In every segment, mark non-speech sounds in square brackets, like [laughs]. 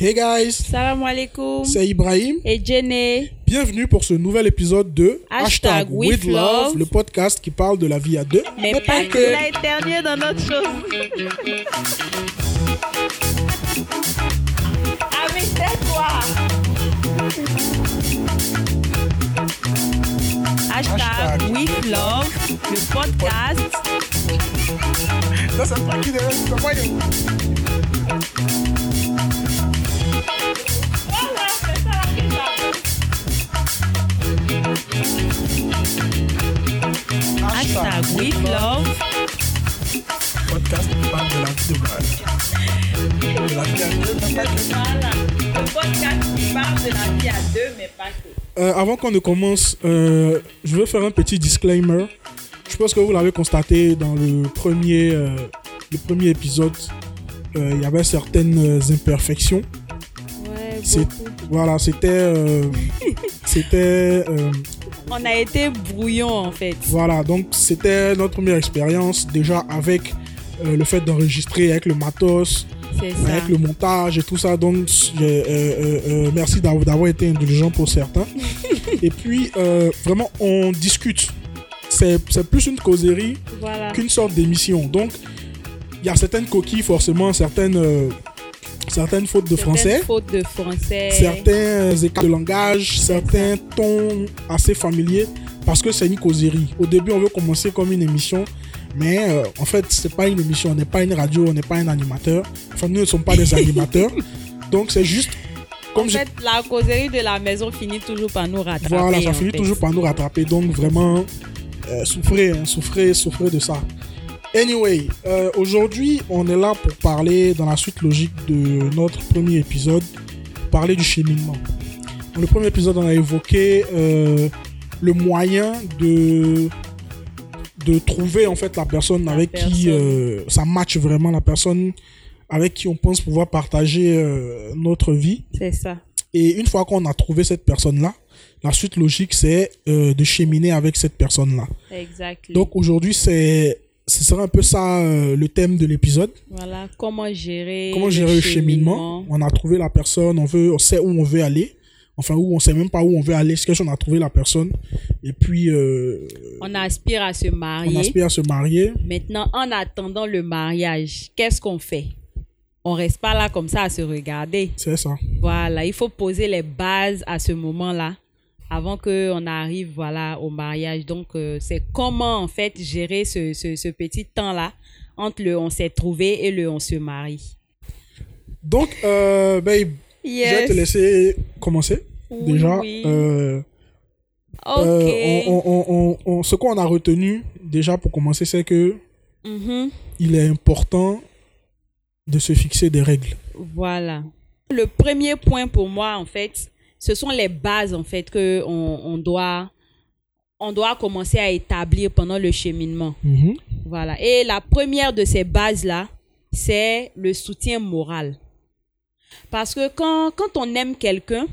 Hey guys, Salam alaikum. c'est Ibrahim. Et Jenny. Bienvenue pour ce nouvel épisode de Hashtag with love. le podcast qui parle de la vie à deux. Mais, pas que. Il a éternué dans notre chose. ah mais c'est toi. Hashtag, Hashtag. with love, le podcast. Ça, c'est pas qui Hashtag with love. podcast qui parle de la vie de mal. De la vie à deux, mais pas que. Voilà. Le podcast qui parle de la vie à deux, mais pas que. Euh, avant qu'on ne commence, euh, je veux faire un petit disclaimer. Je pense que vous l'avez constaté dans le premier, euh, le premier épisode. Euh, Il y avait certaines imperfections. Ouais, C'est- beaucoup. Voilà, c'était. euh, c'était. On a été brouillon en fait. Voilà, donc c'était notre première expérience déjà avec euh, le fait d'enregistrer avec le matos, avec le montage et tout ça. Donc euh, euh, merci d'avoir été indulgent pour certains. [laughs] et puis vraiment on discute. C'est c'est plus une causerie Voilà. qu'une sorte d'émission. Donc il y a certaines coquilles forcément, certaines certaines fautes de français. Certaines fautes de français. certains écarts de langage, certains tons assez familiers, parce que c'est une causerie. Au début, on veut commencer comme une émission, mais euh, en fait, c'est pas une émission, on n'est pas une radio, on n'est pas un animateur. Enfin, nous ne sommes pas des animateurs. [laughs] Donc, c'est juste comme En je- fait, la causerie de la maison finit toujours par nous rattraper. Voilà, ça finit fait. toujours par nous rattraper. Donc, vraiment, euh, souffrez, hein, souffrez, souffrez de ça. Anyway, euh, aujourd'hui, on est là pour parler, dans la suite logique de notre premier épisode, parler du cheminement. Dans le premier épisode, on a évoqué euh, le moyen de de trouver en fait la personne La avec qui euh, ça match vraiment la personne avec qui on pense pouvoir partager notre vie C'est ça. et une fois qu'on a trouvé cette personne-là, la suite logique, c'est de cheminer avec cette personne-là. Exactement. Donc aujourd'hui, c'est ce sera un peu ça euh, le thème de l'épisode. voilà, comment gérer Comment gérer le cheminement. On a trouvé la personne, on veut, on sait où on veut aller. Enfin, où on sait même pas où on veut aller. C'est qu'on a trouvé la personne? Et puis, euh, On aspire à se on marier. aspire à se marier. Maintenant, en attendant le mariage, qu'est-ce qu'on fait? On reste pas là comme ça à se regarder. C'est ça. Voilà, il faut poser les bases à ce moment-là avant qu'on arrive voilà, au mariage. Donc, euh, c'est comment en fait gérer ce, ce, ce petit temps-là entre le on s'est trouvé et le on se marie? Donc, euh, babe, je vais te laisser commencer. Oui, déjà, oui. euh, Ok. On- on- on- on- ce qu'on a retenu déjà pour commencer, c'est que Mhm. il est important de se fixer des règles. Voilà. Le premier point pour moi, en fait, ce sont les bases, en fait, que on, on doit, on doit commencer à établir pendant le cheminement. Voilà. Et la première de ces bases-là, c'est le soutien moral. Parce que quand, quand on aime quelqu'un,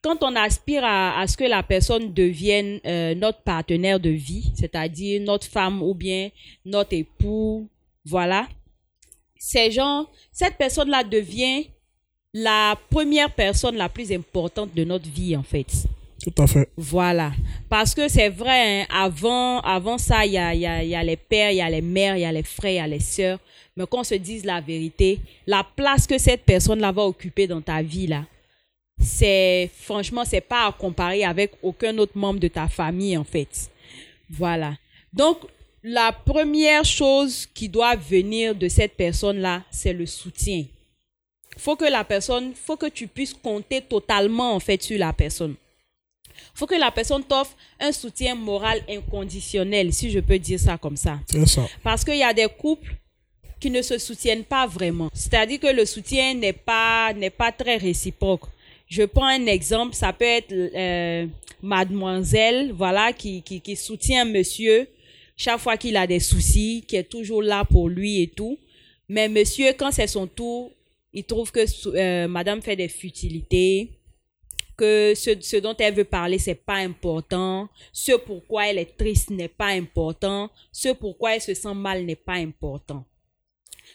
quand on aspire à, à ce que la personne devienne euh, notre partenaire de vie, c'est-à-dire notre femme ou bien notre époux, voilà, ces gens, cette personne-là devient la première personne la plus importante de notre vie, en fait. Tout à fait. Voilà. Parce que c'est vrai, hein, avant, avant ça, il y a, y, a, y a les pères, il y a les mères, il y a les frères, il y a les sœurs. Mais qu'on se dise la vérité, la place que cette personne-là va occuper dans ta vie, là, c'est, franchement, c'est pas à comparer avec aucun autre membre de ta famille, en fait. Voilà. Donc, la première chose qui doit venir de cette personne-là, c'est le soutien. Faut que la personne, faut que tu puisses compter totalement, en fait, sur la personne faut que la personne t'offre un soutien moral inconditionnel, si je peux dire ça comme ça. C'est ça. Parce qu'il y a des couples qui ne se soutiennent pas vraiment. C'est-à-dire que le soutien n'est pas, n'est pas très réciproque. Je prends un exemple, ça peut être euh, mademoiselle, voilà, qui, qui, qui soutient monsieur chaque fois qu'il a des soucis, qui est toujours là pour lui et tout. Mais monsieur, quand c'est son tour, il trouve que euh, madame fait des futilités, que ce, ce dont elle veut parler, c'est pas important. Ce pourquoi elle est triste n'est pas important. Ce pourquoi elle se sent mal n'est pas important.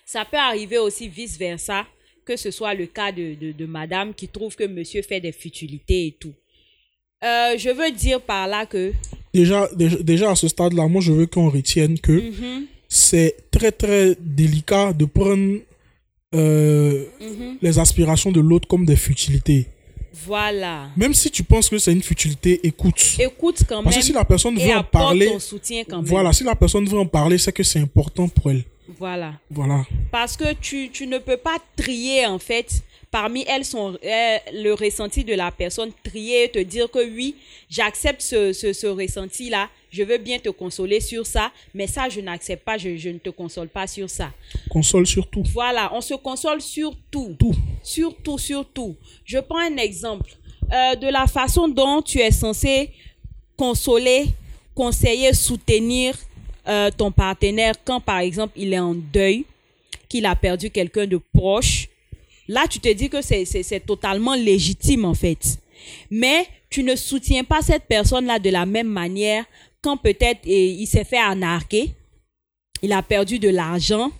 Ça peut arriver aussi vice-versa, que ce soit le cas de, de, madame qui trouve que monsieur fait des futilités et tout. Euh, je veux dire par là que... Déjà, déjà, à ce stade-là, moi, je veux qu'on retienne que mhm. c'est très, très délicat de prendre euh, mhm. les aspirations de l'autre comme des futilités. Voilà. Même si tu penses que c'est une futilité, écoute. Écoute quand même. Parce que si la personne veut en parler. Ton soutien quand même. Voilà, si la personne veut en parler, c'est que c'est important pour elle. Voilà. Voilà. Parce que tu, tu ne peux pas trier, en fait, parmi elles, sont, euh, le ressenti de la personne, trier, te dire que oui, j'accepte ce, ce, ce ressenti-là, je veux bien te consoler sur ça, mais ça, je n'accepte pas, je, je, ne te console pas sur ça. Console sur tout. Voilà, on se console sur tout. Tout. Sur tout, sur tout. Je prends un exemple euh, de la façon dont tu es censé consoler, conseiller, soutenir euh, ton partenaire quand, par exemple, il est en deuil, qu'il a perdu quelqu'un de proche. Là, tu te dis que c'est totalement légitime, en fait. Mais tu ne soutiens pas cette personne-là de la même manière quand peut-être il s'est fait anarquer, il a perdu de l'argent,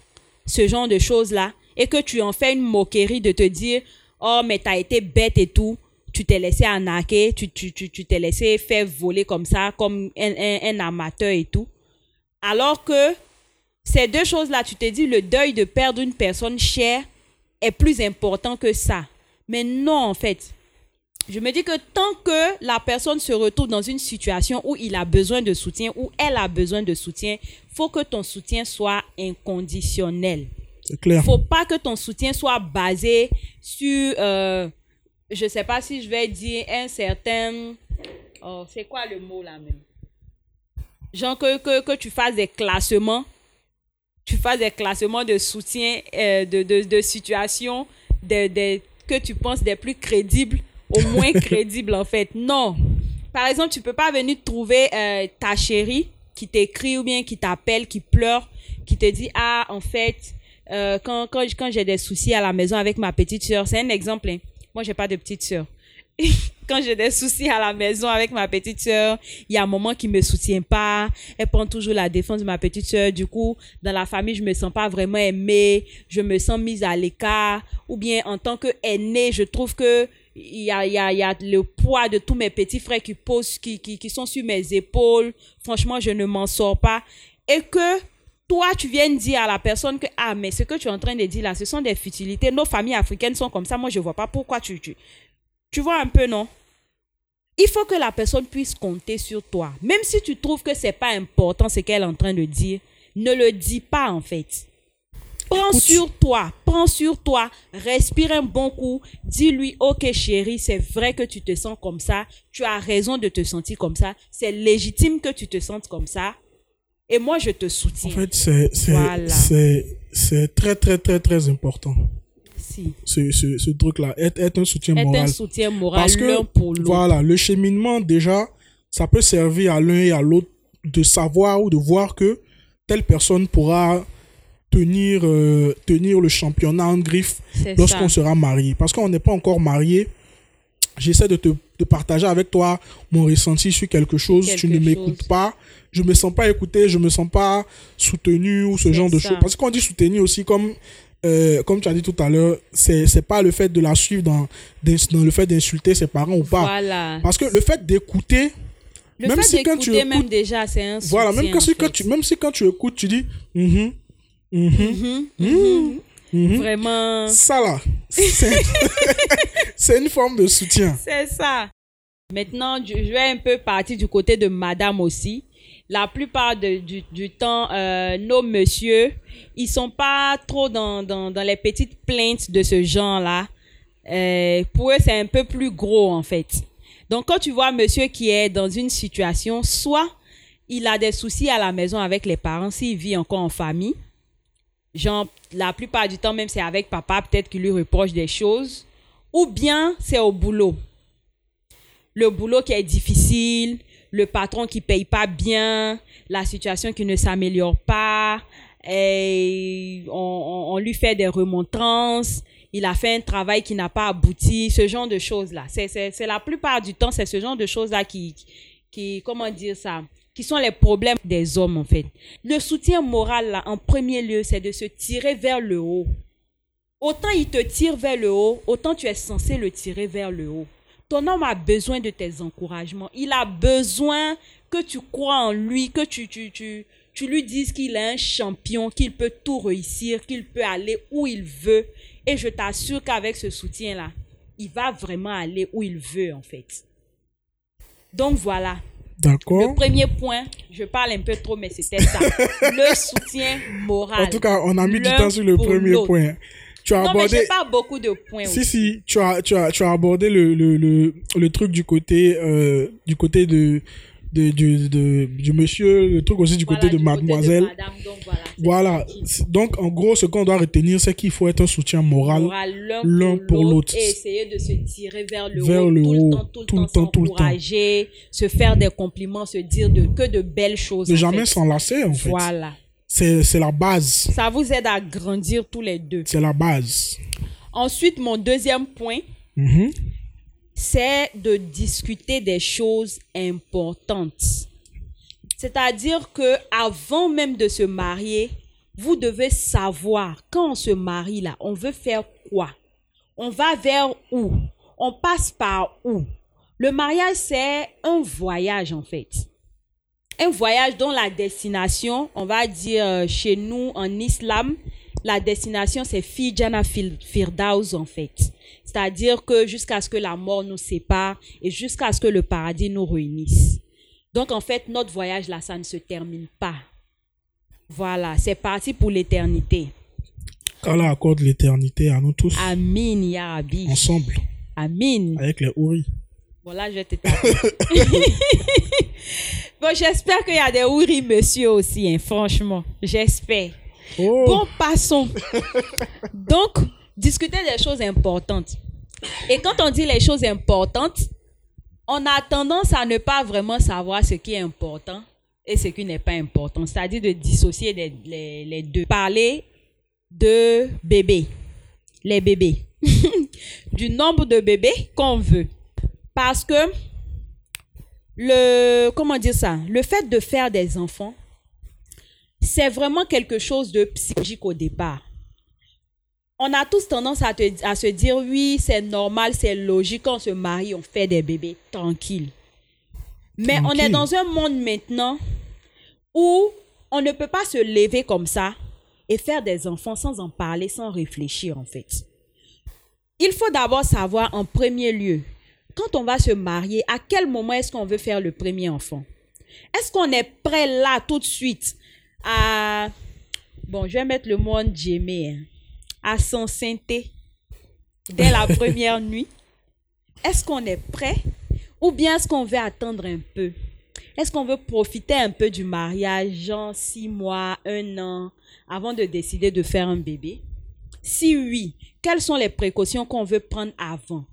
ce genre de choses-là, et que tu en fais une moquerie de te dire, oh, mais t'as été bête et tout, tu t'es laissé arnaquer, tu t'es tu, tu, laissé faire voler comme ça, comme un, un amateur et tout. Alors que ces deux choses-là, tu te dis, le deuil de perdre une personne chère est plus important que ça. Mais non, en fait. Je me dis que tant que la personne se retrouve dans une situation où il a besoin de soutien, où elle a besoin de soutien, faut que ton soutien soit inconditionnel. C'est clair. Faut pas que ton soutien soit basé sur, euh, je sais pas si je vais dire un certain, oh, c'est quoi le mot là même? genre que, que, que tu fasses des classements, tu fasses des classements de soutien, euh, de, de, de situations de, de, que tu penses des plus crédibles au moins [laughs] crédibles en fait. Non. Par exemple, tu peux pas venir trouver euh, ta chérie qui t'écrit ou bien qui t'appelle, qui pleure, qui te dit ah en fait euh, quand quand quand j'ai des soucis à la maison avec ma petite sœur, c'est un exemple. Hein. Moi j'ai pas de petite sœur. [laughs] quand j'ai des soucis à la maison avec ma petite soeur, il y a un moment qui me soutient pas. Elle prend toujours la défense de ma petite soeur. Du coup, dans la famille, je me sens pas vraiment aimée. Je me sens mise à l'écart. Ou bien, en tant qu'aînée, je trouve que il y a, y, a, le poids de tous mes petits frères qui posent, qui, qui, sont sur mes épaules. Franchement, je ne m'en sors pas. Et que toi, tu viens dire à la personne que, ah, mais ce que tu es en train de dire là, ce sont des futilités. Nos familles africaines sont comme ça. Moi, je vois pas pourquoi tu, tu vois un peu, non? Il faut que la personne puisse compter sur toi. Même si tu trouves que c'est pas important ce qu'elle est en train de dire, ne le dis pas en fait. Prends sur toi, prends sur toi, respire un bon coup, dis-lui, ok chérie, c'est vrai que tu te sens comme ça, tu as raison de te sentir comme ça, c'est légitime que tu te sentes comme ça, et moi je te soutiens. En fait, c'est très très très très important ce, ce, ce truc-là, être, un soutien moral. un soutien moral Parce que, pour l'autre. Voilà, le cheminement, déjà, ça peut servir à l'un et à l'autre de savoir ou de voir que telle personne pourra tenir, euh, tenir le championnat en griffe lorsqu'on sera marié. Parce qu'on n'est pas encore marié. J'essaie de te de partager avec toi mon ressenti sur quelque chose. tu ne m'écoutes pas. Je me sens pas écouté. Je me sens pas soutenu ou ce genre de choses. Parce qu'on dit soutenu aussi comme euh, comme tu as dit tout à l'heure, c'est c'est pas le fait de la suivre dans, dans le fait d'insulter ses parents ou pas. Voilà. Parce que le fait d'écouter, même si quand tu écoutes, même déjà, c'est un soutien, Voilà, même, quand, quand tu, même si quand tu écoutes, tu dis, mm vraiment. Ça là, [laughs] c'est une forme de soutien. C'est ça. Maintenant, je vais un peu partir du côté de madame aussi la plupart du, temps, euh, nos messieurs, ils sont pas trop dans, dans, dans les petites plaintes de ce genre-là. Euh, pour eux, c'est un peu plus gros, en fait. Donc, quand tu vois un monsieur qui est dans une situation, soit il a des soucis à la maison avec les parents, s'il vit encore en famille, genre, la plupart du temps, même c'est avec papa, peut-être qu'il lui reproche des choses, ou bien c'est au boulot. Le boulot qui est difficile, le patron qui paye pas bien, la situation qui ne s'améliore pas, et on, lui fait des remontrances, il a fait un travail qui n'a pas abouti, ce genre de choses-là. C'est la plupart du temps, c'est ce genre de choses-là qui, qui, comment dire ça, qui sont les problèmes des hommes, en fait. Le soutien moral, là, en premier lieu, c'est de se tirer vers le haut. autant il te tire vers le haut, autant tu es censé le tirer vers le haut. Ton homme a besoin de tes encouragements. Il a besoin que tu crois en lui, que tu, tu, tu, tu lui dises qu'il est un champion, qu'il peut tout réussir, qu'il peut aller où il veut. Et je t'assure qu'avec ce soutien-là, il va vraiment aller où il veut, en fait. Donc voilà. D'accord. Le premier point, je parle un peu trop, mais c'était ça. [laughs] le soutien moral. En tout cas, on a mis du temps sur le premier point. Tu as non, abordé... mais pas beaucoup de points. Si, si, tu as, tu as, tu as abordé le, le, le, le truc du côté, euh, du côté de, de, de, du monsieur, le truc aussi du côté de mademoiselle. voilà. Donc, en gros, ce qu'on doit retenir, c'est qu'il faut être un soutien moral, l'un pour l'autre. Et essayer de se tirer vers le haut, tout, le temps, tout le temps, se faire des compliments, se dire de, que de belles choses. Ne jamais s'enlacer, en fait. Voilà. C'est la base. Ça vous aide à grandir tous les deux. C'est la base. Ensuite, mon deuxième point, mm-hmm c'est de discuter des choses importantes. C'est-à-dire que avant même de se marier, vous devez savoir quand on se marie là, on veut faire quoi? On va vers où? On passe par où? Le mariage c'est un voyage en fait. Un voyage dont la destination, on va dire euh, chez nous en islam, la destination c'est Fijana Firdaus en fait. C'est-à-dire que jusqu'à ce que la mort nous sépare et jusqu'à ce que le paradis nous réunisse. Donc en fait, notre voyage là, ça ne se termine pas. Voilà, c'est parti pour l'éternité. Allah accorde l'éternité à nous tous. Amin, Ya Rabbi. Ensemble. Amin. Avec les houris. Voilà, je te [laughs] bon, j'espère qu'il y a des houris, monsieur, aussi, hein, franchement. J'espère. Oh. Bon, passons. Donc, discuter des choses importantes. Et quand on dit les choses importantes, on a tendance à ne pas vraiment savoir ce qui est important et ce qui n'est pas important. C'est-à-dire de dissocier les, les, deux. Parler de bébés, les bébés, [laughs] du nombre de bébés qu'on veut. Parce que le, comment dire ça, le fait de faire des enfants, c'est vraiment quelque chose de psychologique au départ on a tous tendance à, à se dire oui, c'est normal, c'est logique, quand on se marie, on fait des bébés, tranquille. Mais on est dans un monde maintenant où on ne peut pas se lever comme ça et faire des enfants sans en parler, sans réfléchir en fait. Il faut d'abord savoir en premier lieu, quand on va se marier, à quel moment est-ce qu'on veut faire le premier enfant? Est-ce qu'on est prêt là tout de suite à... Bon, je vais mettre le mot en à s'enceinte dès la [laughs] première nuit? Est-ce qu'on est prêt? Ou bien est-ce qu'on veut attendre un peu? Est-ce qu'on veut profiter un peu du mariage, genre six mois, un an, avant de décider de faire un bébé? Si oui, quelles sont les précautions qu'on veut prendre avant?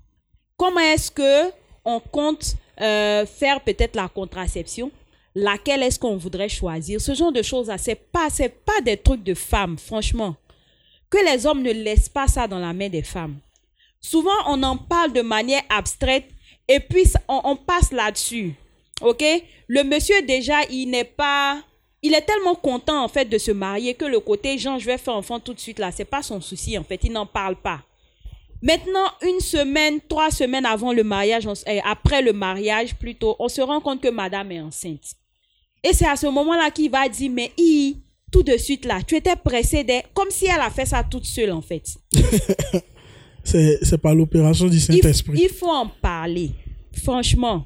Comment est-ce que on compte euh, faire peut-être la contraception? Laquelle est-ce qu'on voudrait choisir? Ce genre de choses, c'est pas, pas des trucs de femmes, franchement que les hommes ne laissent pas ça dans la main des femmes. Souvent, on en parle de manière abstraite et puis on, passe là-dessus. OK? Le monsieur, déjà, il n'est pas... Il est tellement content, en fait, de se marier que le côté, genre, je vais faire enfant tout de suite, là, c'est pas son souci, en fait. Il n'en parle pas. Maintenant, une semaine, trois semaines avant le mariage, eh, après le mariage plutôt, on se rend compte que madame est enceinte. Et c'est à ce moment-là qu'il va dire, mais il, tout de suite là, tu étais pressé comme si elle a fait ça toute seule en fait. [laughs] c'est pas l'opération du Saint-Esprit. Il, faut en parler. Franchement,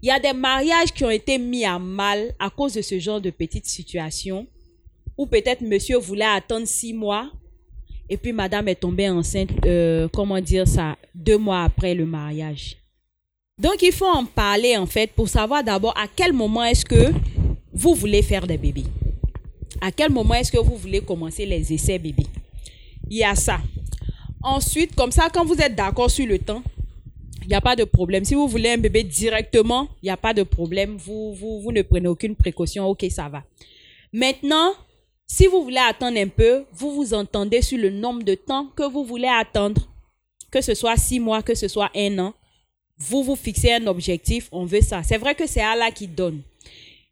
il y a des mariages qui ont été mis à mal à cause de ce genre de petites situations où peut-être monsieur voulait attendre six mois et puis madame est tombée enceinte, euh, comment dire ça, deux mois après le mariage. Donc il faut en parler en fait pour savoir d'abord à quel moment est-ce que vous voulez faire des bébés à quel moment est-ce que vous voulez commencer les essais bébés Il y a ça. Ensuite, comme ça, quand vous êtes d'accord sur le temps, il n'y a pas de problème. Si vous voulez un bébé directement, il n'y a pas de problème. Vous, vous, vous ne prenez aucune précaution. Ok, ça va. Maintenant, si vous voulez attendre un peu, vous vous entendez sur le nombre de temps que vous voulez attendre. Que ce soit six mois, que ce soit un an. Vous vous fixez un objectif, on veut ça. C'est vrai que c'est Allah qui donne.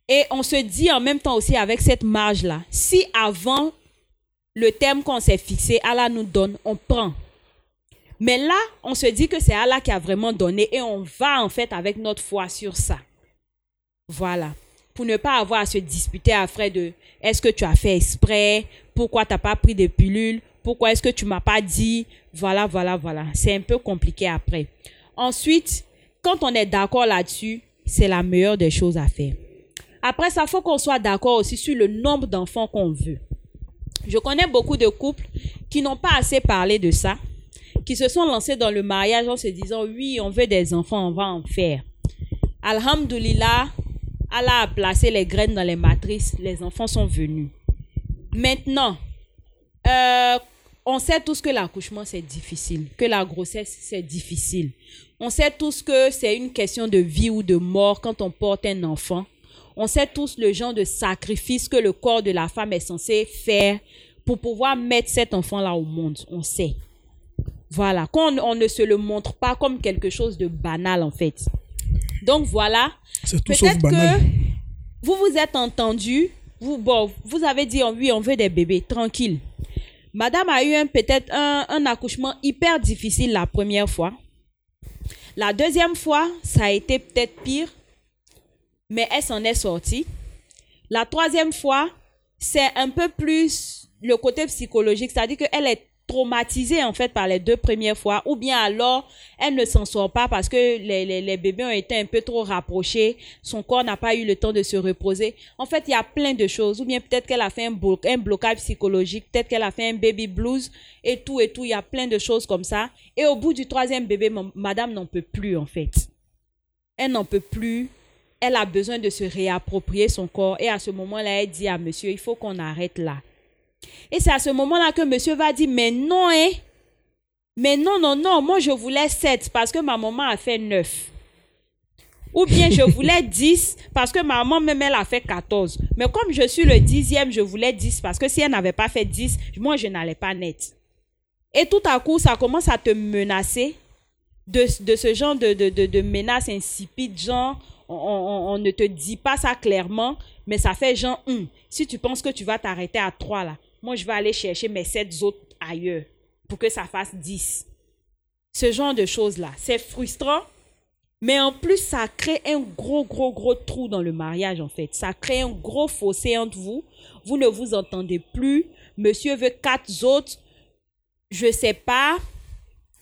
Et on se dit en même temps aussi avec cette marge-là, si avant le terme qu'on s'est fixé, Allah nous donne, on prend. Mais là, on se dit que c'est Allah qui a vraiment donné et on va en fait avec notre foi sur ça. Voilà. Pour ne pas avoir à se disputer après de est-ce que tu as fait exprès, pourquoi tu n'as pas pris de pilules, pourquoi est-ce que tu m'as pas dit, voilà, voilà, voilà. C'est un peu compliqué après. Ensuite, quand on est d'accord là-dessus, c'est la meilleure des choses à faire. Après ça, faut qu'on soit d'accord aussi sur le nombre d'enfants qu'on veut. Je connais beaucoup de couples qui n'ont pas assez parlé de ça, qui se sont lancés dans le mariage en se disant oui, on veut des enfants, on va en faire. Alhamdulillah, Allah a placé les graines dans les matrices, les enfants sont venus. Maintenant, euh, on sait tous que l'accouchement c'est difficile, que la grossesse c'est difficile. On sait tous que c'est une question de vie ou de mort quand on porte un enfant. On sait tous le genre de sacrifice que le corps de la femme est censé faire pour pouvoir mettre cet enfant-là au monde. On sait. Voilà, qu'on on ne se le montre pas comme quelque chose de banal en fait. Donc voilà. Peut-être que vous vous êtes entendu. Vous, bon, vous avez dit oui, on veut des bébés, tranquille. Madame a eu peut-être un, un accouchement hyper difficile la première fois. La deuxième fois, ça a été peut-être pire, mais elle s'en est sortie. La troisième fois, c'est un peu plus le côté psychologique, c'est-à-dire qu'elle est traumatisée en fait par les deux premières fois ou bien alors elle ne s'en sort pas parce que les, les, bébés ont été un peu trop rapprochés, son corps n'a pas eu le temps de se reposer. En fait, il y a plein de choses ou bien peut-être qu'elle a fait un, un blocage psychologique, peut-être qu'elle a fait un baby blues et tout et tout, il y a plein de choses comme ça. Et au bout du troisième bébé, madame n'en peut plus en fait. Elle n'en peut plus. Elle a besoin de se réapproprier son corps et à ce moment-là, elle dit à monsieur, il faut qu'on arrête là et c'est à ce moment-là que monsieur va dire, mais non, hein. Mais non, non, non, moi je voulais 7 parce que ma maman a fait 9. Ou bien je voulais [laughs] 10 parce que ma maman même elle a fait 14. Mais comme je suis le dixième, je voulais 10 parce que si elle n'avait pas fait 10, moi je n'allais pas net. Et tout à coup, ça commence à te menacer de, ce genre de, de, de, de menaces insipides, genre on, ne te dit pas ça clairement, mais ça fait genre, hum, si tu penses que tu vas t'arrêter à 3 là, moi, je vais aller chercher mes sept autres ailleurs pour que ça fasse 10. Ce genre de choses-là, c'est frustrant, mais en plus, ça crée un gros, gros, gros trou dans le mariage, en fait. Ça crée un gros fossé entre vous. Vous ne vous entendez plus. Monsieur veut quatre autres. Je sais pas.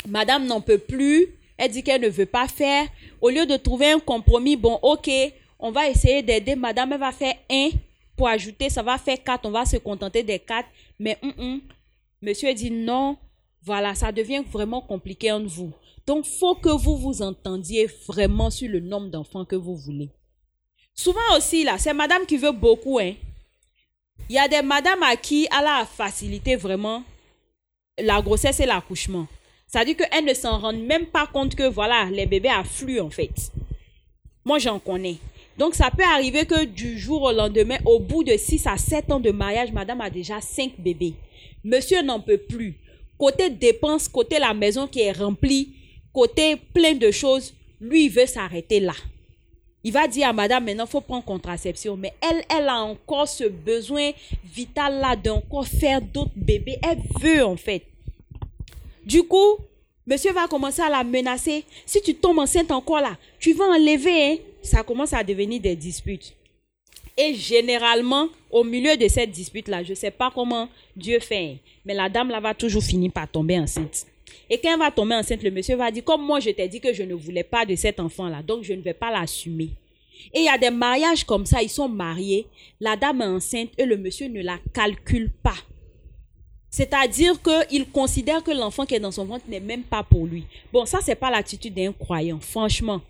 Madame n'en peut plus. Elle dit qu'elle ne veut pas faire. Au lieu de trouver un compromis, bon, ok, on va essayer d'aider. Madame, elle va faire un pour ajouter, ça va faire 4, on va se contenter des 4. Mais mm, mm, monsieur dit non, voilà, ça devient vraiment compliqué entre vous. Donc, faut que vous vous entendiez vraiment sur le nombre d'enfants que vous voulez. Souvent aussi, là, c'est madame qui veut beaucoup, hein. Il y a des madames à qui elle a facilité vraiment la grossesse et l'accouchement. C'est-à-dire qu'elles ne s'en rendent même pas compte que, voilà, les bébés affluent, en fait. Moi, j'en connais. Donc, ça peut arriver que du jour au lendemain, au bout de 6 à 7 ans de mariage, madame a déjà 5 bébés. Monsieur n'en peut plus. Côté dépenses, côté la maison qui est remplie, côté plein de choses, lui, il veut s'arrêter là. Il va dire à madame, maintenant, il faut prendre contraception. Mais elle, elle a encore ce besoin vital là d'encore faire d'autres bébés. Elle veut, en fait. Du coup, monsieur va commencer à la menacer. Si tu tombes enceinte encore là, tu vas enlever, hein ça commence à devenir des disputes. Et généralement, au milieu de cette dispute-là, je ne sais pas comment Dieu fait, mais la dame là va toujours finir par tomber enceinte. Et quand elle va tomber enceinte, le monsieur va dire, comme moi je t'ai dit que je ne voulais pas de cet enfant-là, donc je ne vais pas l'assumer. Et il y a des mariages comme ça, ils sont mariés, la dame est enceinte et le monsieur ne la calcule pas. C'est-à-dire qu'il considère que l'enfant qui est dans son ventre n'est même pas pour lui. Bon, ça, c'est pas l'attitude d'un croyant, franchement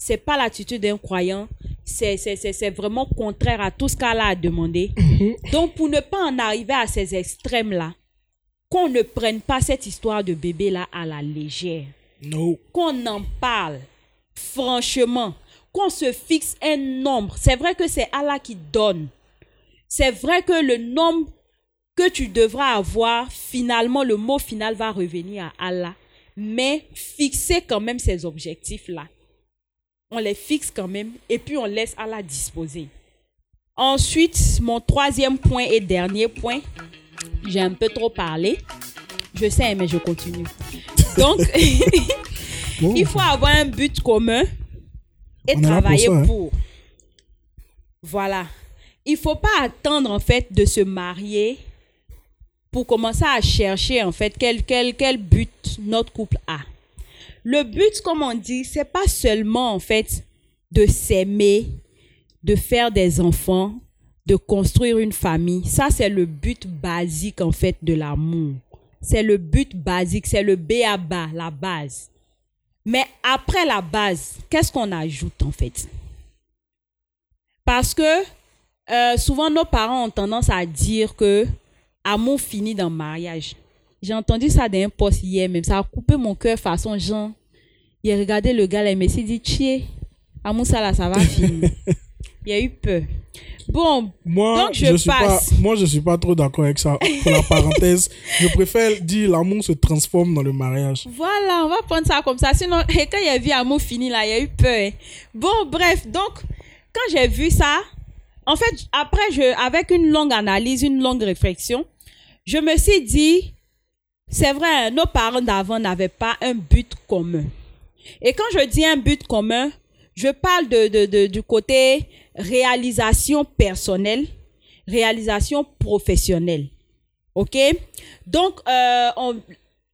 c'est pas l'attitude d'un croyant, c'est vraiment contraire à tout ce qu'Allah a demandé. Mhm. Donc, pour ne pas en arriver à ces extrêmes-là, qu'on ne prenne pas cette histoire de bébé-là à la légère. Non. Qu'on en parle, franchement, qu'on se fixe un nombre. C'est vrai que c'est Allah qui donne. C'est vrai que le nombre que tu devras avoir, finalement, le mot final va revenir à Allah. Mais fixer quand même ces objectifs-là on les fixe quand même et puis on laisse la disposer. Ensuite, mon troisième point et dernier point, j'ai un peu trop parlé. Je sais, mais je continue. Donc, [laughs] il faut avoir un but commun et travailler hein. pour. Voilà. Il faut pas attendre, en fait, de se marier pour commencer à chercher, en fait, quel, quel, quel but notre couple a. Le but, comme on dit, c'est pas seulement, en fait, de s'aimer, de faire des enfants, de construire une famille. Ça, c'est le but basique, en fait, de l'amour. C'est le but basique, c'est le B à bas, la base. Mais après la base, qu'est-ce qu'on ajoute, en fait? Parce que euh, souvent, nos parents ont tendance à dire que amour finit dans le mariage. J'ai entendu ça d'un poste hier même. Ça a coupé mon cœur façon Jean. Il a regardé le gars là, il s'est dit, tiens, amour ça là, ça va finir. [laughs] il a eu peur. Bon, moi, donc je, suis pas, moi, je suis pas trop d'accord avec ça. Pour la parenthèse, je préfère dire l'amour se transforme dans le mariage. Voilà, on va prendre ça comme ça. Sinon, [laughs] quand il a vu amour fini là, il a eu peur. Bon, bref, donc, quand j'ai vu ça, en fait, après, je, avec une longue analyse, une longue réflexion, je me suis dit, c'est vrai, nos parents d'avant n'avaient pas un but commun. Et quand je dis un but commun, je parle de, de, du côté réalisation personnelle, réalisation professionnelle. OK? Donc, euh,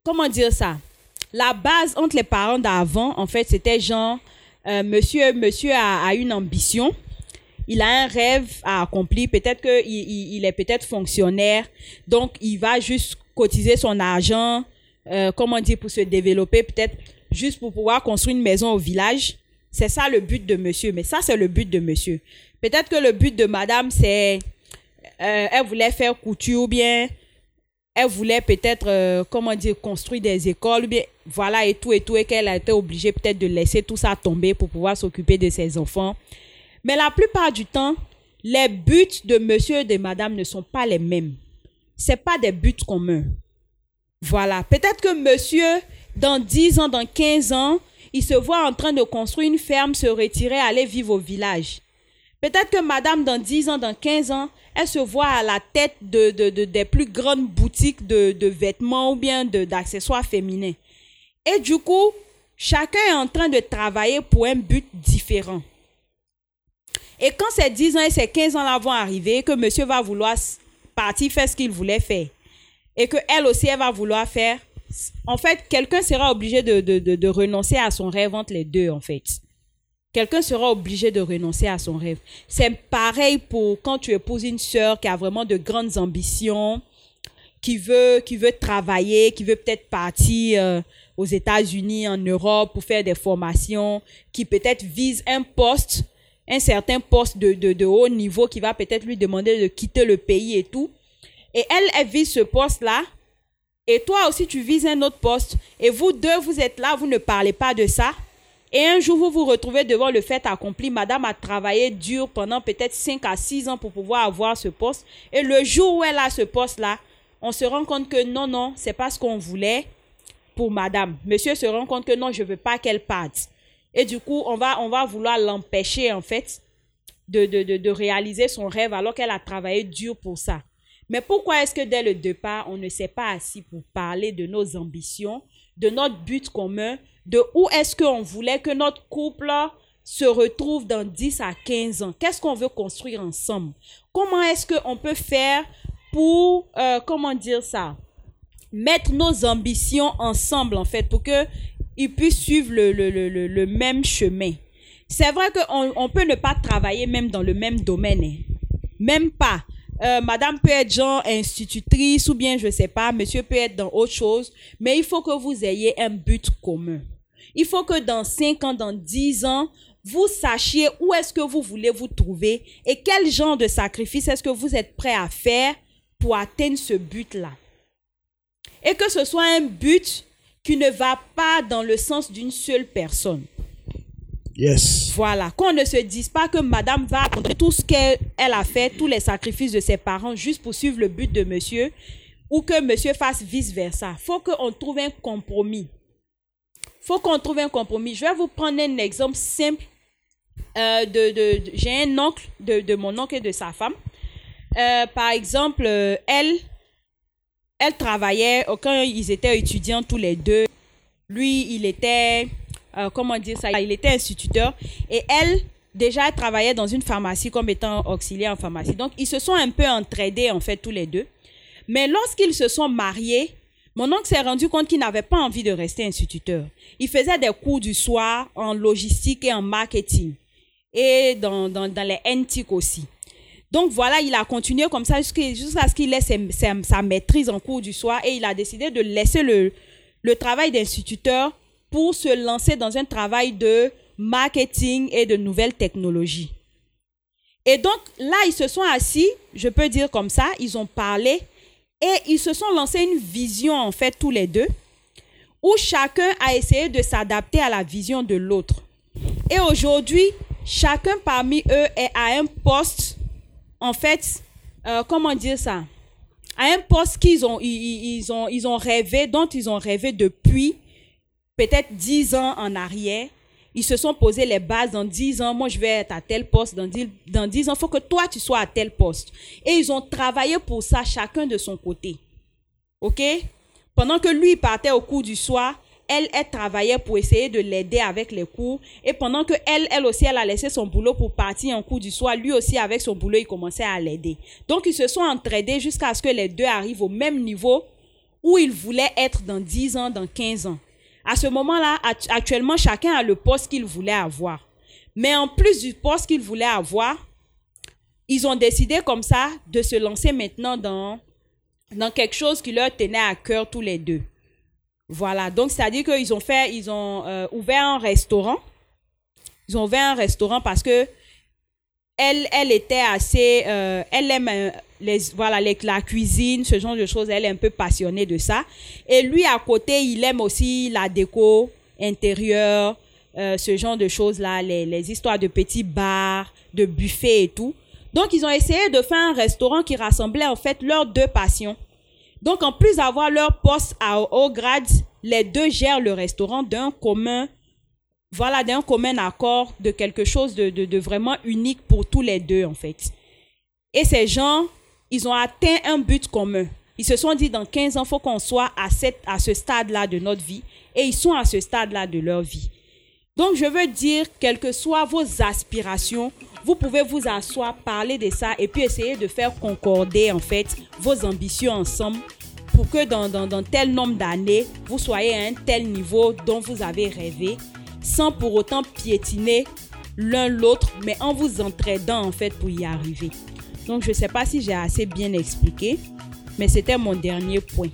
comment dire ça? La base entre les parents d'avant, en fait, c'était genre, euh, monsieur, monsieur a, a, une ambition, il a un rêve à accomplir, peut-être qu'il il, est peut-être fonctionnaire, donc il va juste cotiser son argent, euh, comment dire, pour se développer, peut-être juste pour pouvoir construire une maison au village. C'est ça le but de monsieur, mais ça c'est le but de monsieur. Peut-être que le but de madame c'est, euh, elle voulait faire couture ou bien elle voulait peut-être, euh, comment dire, construire des écoles, bien voilà et tout et tout, et qu'elle a été obligée peut-être de laisser tout ça tomber pour pouvoir s'occuper de ses enfants. Mais la plupart du temps, les buts de monsieur et de madame ne sont pas les mêmes. C'est pas des buts communs. Voilà. Peut-être que monsieur, dans 10 ans, dans 15 ans, il se voit en train de construire une ferme, se retirer, aller vivre au village. Peut-être que madame, dans 10 ans, dans 15 ans, elle se voit à la tête de, des plus grandes boutiques de, vêtements ou bien d'accessoires féminins. Et du coup, chacun est en train de travailler pour un but différent. Et quand ces 10 ans et ces 15 ans-là vont arriver, que monsieur va vouloir partir faire ce qu'il voulait faire, et que elle aussi, elle va vouloir faire en fait, quelqu'un sera obligé de, de, de, renoncer à son rêve entre les deux, en fait. Quelqu'un sera obligé de renoncer à son rêve. C'est pareil pour quand tu épouses une sœur qui a vraiment de grandes ambitions, qui veut, qui veut travailler, qui veut peut-être partir euh, aux États-Unis, en Europe pour faire des formations, qui peut-être vise un poste, un certain poste de, haut niveau qui va peut-être lui demander de quitter le pays et tout. Et elle, elle vise ce poste-là et toi aussi tu vises un autre poste, et vous deux, vous êtes là, vous ne parlez pas de ça, et un jour vous vous retrouvez devant le fait accompli, madame a travaillé dur pendant peut-être 5 à 6 ans pour pouvoir avoir ce poste, et le jour où elle a ce poste-là, on se rend compte que non, non, c'est pas ce qu'on voulait pour madame. Monsieur se rend compte que non, je veux pas qu'elle parte. Et du coup, on va, on va vouloir l'empêcher, en fait, de, de, de, de réaliser son rêve alors qu'elle a travaillé dur pour ça. Mais pourquoi est-ce que dès le départ, on ne s'est pas assis pour parler de nos ambitions, de notre but commun, de où est-ce qu'on voulait que notre couple se retrouve dans 10 à 15 ans? Qu'est-ce qu'on veut construire ensemble? Comment est-ce qu'on peut faire pour, euh, comment dire ça? Mettre nos ambitions ensemble, en fait, pour qu'ils puissent suivre le, le, le, le, même chemin. C'est vrai qu'on on peut ne pas travailler même dans le même domaine. Hein. Même pas. Euh, madame peut être genre institutrice ou bien je sais pas, monsieur peut être dans autre chose, mais il faut que vous ayez un but commun. Il faut que dans 5 ans, dans 10 ans, vous sachiez où est-ce que vous voulez vous trouver et quel genre de sacrifice est-ce que vous êtes prêt à faire pour atteindre ce but-là. Et que ce soit un but qui ne va pas dans le sens d'une seule personne. Yes. Voilà. Qu'on ne se dise pas que madame va abandonner tout ce qu'elle a fait, tous les sacrifices de ses parents, juste pour suivre le but de monsieur, ou que monsieur fasse vice-versa. faut qu'on trouve un compromis. faut qu'on trouve un compromis. Je vais vous prendre un exemple simple. Euh, de, de, J'ai un oncle, de, de, mon oncle et de sa femme. Euh, par exemple, euh, elle, elle travaillait, quand ils étaient étudiants tous les deux, lui, il était, euh, comment dire ça, il était instituteur. Et elle, déjà, elle travaillait dans une pharmacie comme étant auxiliaire en pharmacie. Donc, ils se sont un peu entraidés, en fait, tous les deux. Mais lorsqu'ils se sont mariés, mon oncle s'est rendu compte qu'il n'avait pas envie de rester instituteur. Il faisait des cours du soir en logistique et en marketing. Et dans, dans, dans les NTIC aussi. Donc voilà, il a continué comme ça jusqu'à ce qu'il ait sa, maîtrise en cours du soir et il a décidé de laisser le, le travail d'instituteur pour se lancer dans un travail de marketing et de nouvelles technologies. Et donc là, ils se sont assis, je peux dire comme ça, ils ont parlé et ils se sont lancés une vision en fait tous les deux où chacun a essayé de s'adapter à la vision de l'autre. Et aujourd'hui, chacun parmi eux est à un poste en fait, euh, comment dire ça? À un poste qu'ils ont ils, ont, ils ont rêvé, dont ils ont rêvé depuis peut-être dix ans en arrière. Ils se sont posé les bases dans dix ans. Moi, je vais être à tel poste dans dix, dans dix ans. Il faut que toi, tu sois à tel poste. Et ils ont travaillé pour ça, chacun de son côté. OK? Pendant que lui partait au cours du soir, elle, elle travaillait pour essayer de l'aider avec les cours. Et pendant que elle, elle aussi, elle a laissé son boulot pour partir en cours du soir, lui aussi, avec son boulot, il commençait à l'aider. Donc, ils se sont entraidés jusqu'à ce que les deux arrivent au même niveau où ils voulaient être dans 10 ans, dans 15 ans. À ce moment-là, actuellement, chacun a le poste qu'il voulait avoir. Mais en plus du poste qu'il voulait avoir, ils ont décidé comme ça de se lancer maintenant dans, dans quelque chose qui leur tenait à cœur tous les deux. Voilà, donc c'est-à-dire qu'ils ont fait, ils ont euh, ouvert un restaurant. Ils ont ouvert un restaurant parce que elle, elle était assez, euh, elle aime euh, les, voilà, les, la cuisine, ce genre de choses. Elle est un peu passionnée de ça. Et lui, à côté, il aime aussi la déco intérieure, ce genre de choses-là, les, les histoires de petits bars, de buffets et tout. Donc, ils ont essayé de faire un restaurant qui rassemblait en fait leurs deux passions donc, en plus d'avoir leur poste à haut grade, les deux gèrent le restaurant d'un commun, voilà, d'un commun accord, de quelque chose de, de, vraiment unique pour tous les deux, en fait. Et ces gens, ils ont atteint un but commun. Ils se sont dit, dans 15 ans, il faut qu'on soit à, cette, à ce stade-là de notre vie. Et ils sont à ce stade-là de leur vie. Donc, je veux dire, quelles que soient vos aspirations, vous pouvez vous asseoir, parler de ça et puis essayer de faire concorder, en fait, vos ambitions ensemble pour que dans, dans, tel nombre d'années, vous soyez à un tel niveau dont vous avez rêvé, sans pour autant piétiner l'un l'autre, mais en vous entraidant, en fait, pour y arriver. Donc, je ne sais pas si j'ai assez bien expliqué, mais c'était mon dernier point.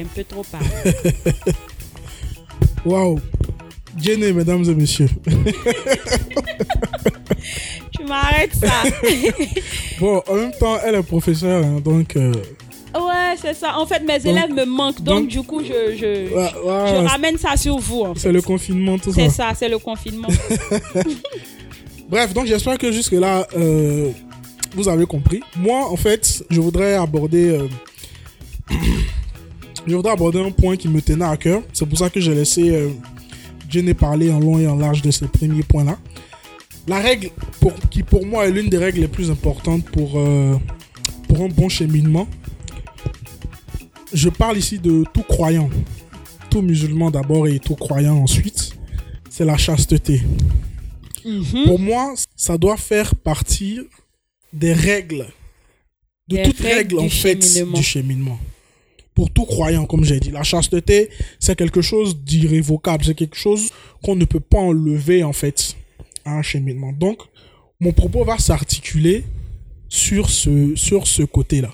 Un peu trop parlé. [laughs] Waouh. Jenny, mesdames et messieurs. [laughs] tu m'arrêtes ça. [laughs] bon, en même temps, elle est professeure, hein, donc. Euh, ouais, c'est ça. En fait, mes élèves me manquent, donc, du coup, je, je, je, ramène ça sur vous. C'est le confinement, tout ça. C'est ça, c'est le confinement. Bref, donc j'espère que jusque-là, euh, vous avez compris. Moi, en fait, je voudrais aborder. Euh, [clears throat] je voudrais aborder un point qui me tenait à cœur. C'est pour ça que j'ai laissé euh, Jenny parler en long et en large de ce premier point-là. La règle pour, qui pour moi est l'une des règles les plus importantes pour, euh, pour un bon cheminement. Je parle ici de tout croyant, tout musulman d'abord et tout croyant ensuite. C'est la chasteté. Mhm. Pour moi, ça doit faire partie des règles, de toutes règles, en fait du cheminement pour tout croyant, comme j'ai dit. La chasteté, c'est quelque chose d'irrévocable, c'est quelque chose qu'on ne peut pas enlever, en fait, à un cheminement. Donc, mon propos va s'articuler sur ce, sur ce côté-là.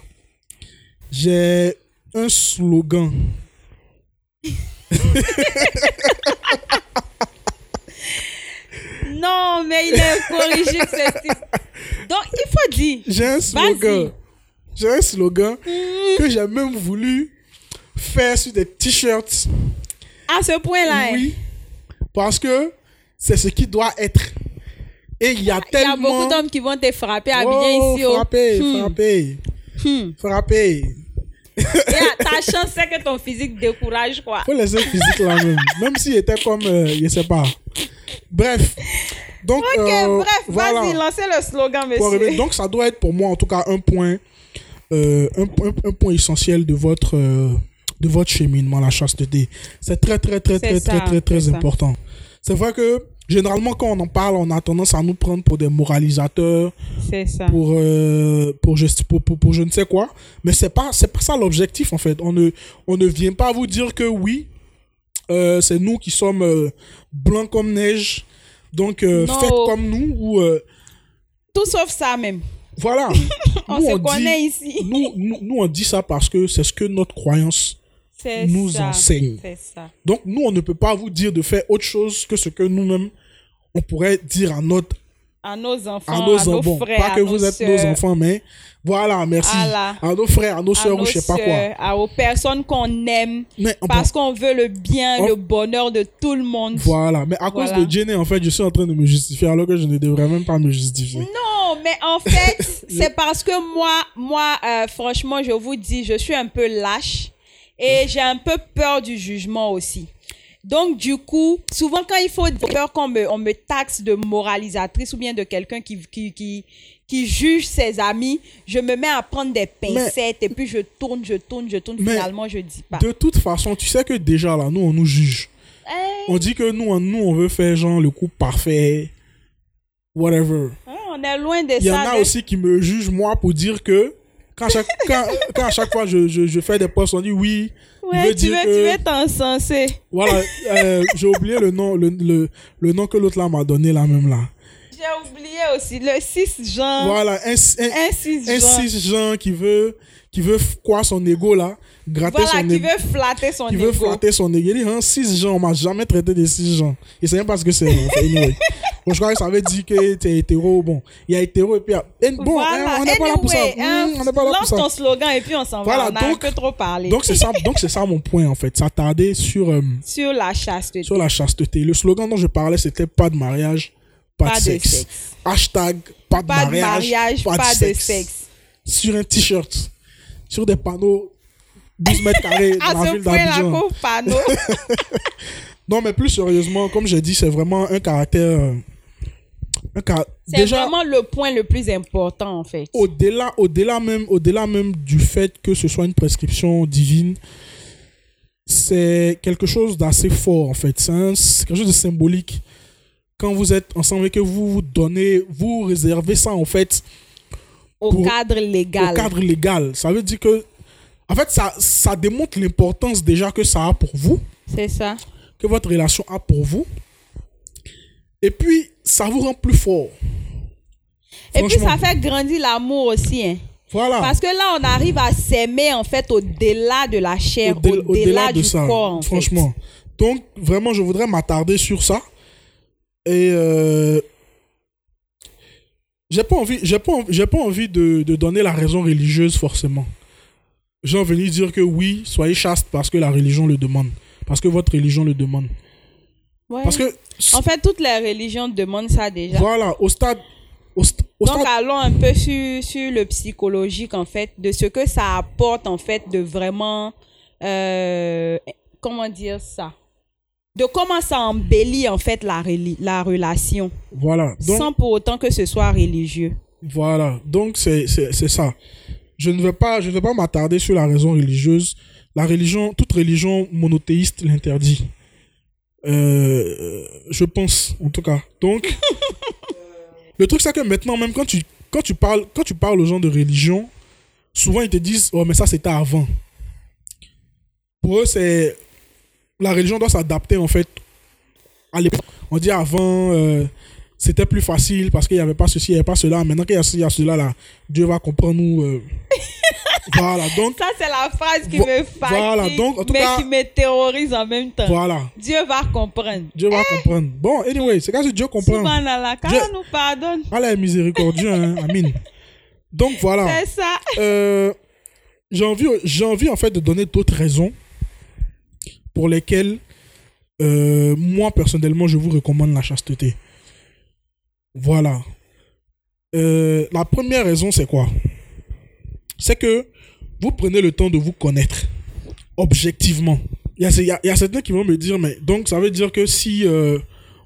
J'ai un slogan. non, mais il est corrigé, Donc, il faut dire. J'ai un slogan j'ai un slogan que j'ai même voulu faire sur des t-shirts. À ce point-là. Hein? Oui. Parce que c'est ce qui doit être. Et il y a tellement. Il y a beaucoup d'hommes qui vont te frapper, habiller oh, ici. Oh. Frapper, hmm. frapper. Hmm. Frapper. Yeah, ta chance, c'est que ton physique décourage, quoi. Faut laisser le physique là même. Même s'il était comme, euh, je sais pas. Bref. Donc, Ok, euh, bref, voilà. vas-y, lancez le slogan, monsieur. Donc, ça doit être pour moi, en tout cas, un point, euh, un, un- un point essentiel de votre, euh, de votre cheminement, la chasteté. C'est très, très, très, très, ça, très, très, très ça. important. C'est vrai que, généralement, quand on en parle, on a tendance à nous prendre pour des moralisateurs, ça. pour, euh, pour, je, pour, pour, pour je ne sais quoi. Mais c'est pas, c'est pas ça l'objectif, en fait. On ne, on ne vient pas vous dire que oui, euh, c'est nous qui sommes blancs comme neige, donc faites comme nous, ou Tout sauf ça, même. Voilà. [laughs] On Nous, se dit- connaît ici. [laughs] nous, nous, nous, on dit ça parce que c'est ce que notre croyance nous ça. enseigne. Ça. Donc, nous, on ne peut pas vous dire de faire autre chose que ce que nous-mêmes, on pourrait dire à, notre, À nos enfants, à nos à nos enfants. frères, pas que à vous nos êtes nos enfants, mais voilà, merci. À nos frères, à nos à sœurs, ou je sais pas quoi. à- aux personnes qu'on aime, Mais on parce qu'on veut le bien, On- le bonheur de tout le monde. Voilà, mais à cause de Jenny, en fait, je suis en train de me justifier alors que je ne devrais même pas me justifier. Non, mais en fait, [laughs] c'est parce que moi, moi, euh, franchement, je vous dis, je suis un peu lâche et j'ai un peu peur du jugement aussi. Donc, du coup, souvent quand il faut peur qu'on me, on me taxe de moralisatrice ou bien de quelqu'un qui, qui, qui, qui juge ses amis, je me mets à prendre des pincettes et puis je tourne, je tourne, je tourne. Finalement, je dis pas. De toute façon, tu sais que déjà là, nous, on nous juge. Hey, On dit que nous, nous, on veut faire genre le coup parfait, whatever. On est loin de Il y en ça. a aussi qui me jugent, moi, pour dire que quand, chaque, quand, quand à chaque fois je, je, je fais des posts, on dit oui. Ouais, tu dire veux, que- tu veux t'encenser. Voilà, euh, j'ai oublié le nom, le, le, le nom que l'autre là m'a donné là même là. J'ai oublié aussi le 6 Jean. Voilà, un, un, Un 6 un Jean. cisgenre qui veut, qui veut quoi son ego là, gratter Voilà, son qui ego. veut flatter son qui veut flatter son ego. Il dit, hein, cisgenre, on m'a jamais traité de cisgenre. Il sait même pas ce que c'est. anyway. [laughs] Bon, je crois que ça veut dire que t'es hétéro. Bon, il y a hétéro et puis. il y a- et bon, voilà. hein, on n'est pas là pour ça. Anyway, hein, Hmm, on n'est pas là pour lance ça. ton slogan et puis on s'en Voilà, va. On a donc- un peu trop parlé. Donc c'est ça, [laughs] donc c'est ça mon point en fait. S'attarder sur euh, sur la chasteté. sur la chasteté. Le slogan dont je parlais c'était pas de mariage, pas, Pas de, de sexe. Hashtag pas de pas de mariage, mariage, pas, de, sexe. Sur un t-shirt, sur des panneaux 12 mètres carrés [laughs] dans la ville d'Abidjan. panneau. [laughs] Non, mais plus sérieusement, comme j'ai dit, c'est vraiment un caractère. euh, un car- C'est vraiment le point le plus important, en fait. au-delà, au-delà même, au-delà même du fait que ce soit une prescription divine, c'est quelque chose d'assez fort en fait. C'est un- c'est quelque chose de symbolique. Quand vous êtes ensemble et que vous vous donnez, vous réservez ça en fait Au pour- cadre légal. au cadre légal. Ça veut dire que, en fait, ça, ça démontre l'importance déjà que ça a pour vous. C'est ça. que votre relation a pour vous. Et puis, ça vous rend plus fort. Et puis, ça fait grandir l'amour aussi. Hein. Voilà. Parce que là, on arrive à s'aimer, en fait, au-delà de la chair, Au-delà- du de ça, corps, en fait. franchement. Donc, vraiment, je voudrais m'attarder sur ça. Et euh, j'ai pas envie, j'ai pas, j'ai pas envie de, de donner la raison religieuse forcément. J'ai envie de dire que oui, soyez chaste parce que la religion le demande, parce que votre religion le demande. Ouais. Parce que En fait, toutes les religions demandent ça déjà. voilà, au stade, au, st- au Donc, stade, allons un peu sur, sur le psychologique, en fait, de ce que ça apporte, en fait, de vraiment. euh, comment dire ça? De comment ça embellit, en fait, la, la relation, voilà. Donc, sans pour autant que ce soit religieux. Voilà, donc c'est ça. Je ne vais pas, je ne vais pas m'attarder sur la raison religieuse. La religion, toute religion monothéiste l'interdit. Euh, je pense, en tout cas. Donc, [laughs] le truc c'est que maintenant, même quand tu, quand tu parles, quand tu parles aux gens de religion, souvent ils te disent, oh mais ça c'était avant. Pour eux, c'est la religion doit s'adapter en fait. À l'époque, on dit avant, euh, c'était plus facile parce qu'il n'y avait pas ceci, il n'y avait pas cela. Maintenant qu'il y a ceci, il y a cela, là, Dieu va comprendre nous. euh. [laughs] voilà, donc, Ça, c'est la phrase qui me fatigue, voilà, donc, en tout mais cas- qui me terrorise en même temps. voilà, Dieu va comprendre. Dieu va comprendre. Bon, anyway, c'est quand Dieu comprend. Subhanallah, Dieu- nous pardonne. Allah est miséricordieux, hein, [laughs] Amin. Donc voilà, C'est ça. Euh, j'ai envie, j'ai envie en fait de donner d'autres raisons pour lesquelles euh, moi personnellement je vous recommande la chasteté. Voilà. Euh, la première raison c'est quoi? C'est que vous prenez le temps de vous connaître objectivement. Il y a, certains qui vont me dire, mais donc ça veut dire que si euh,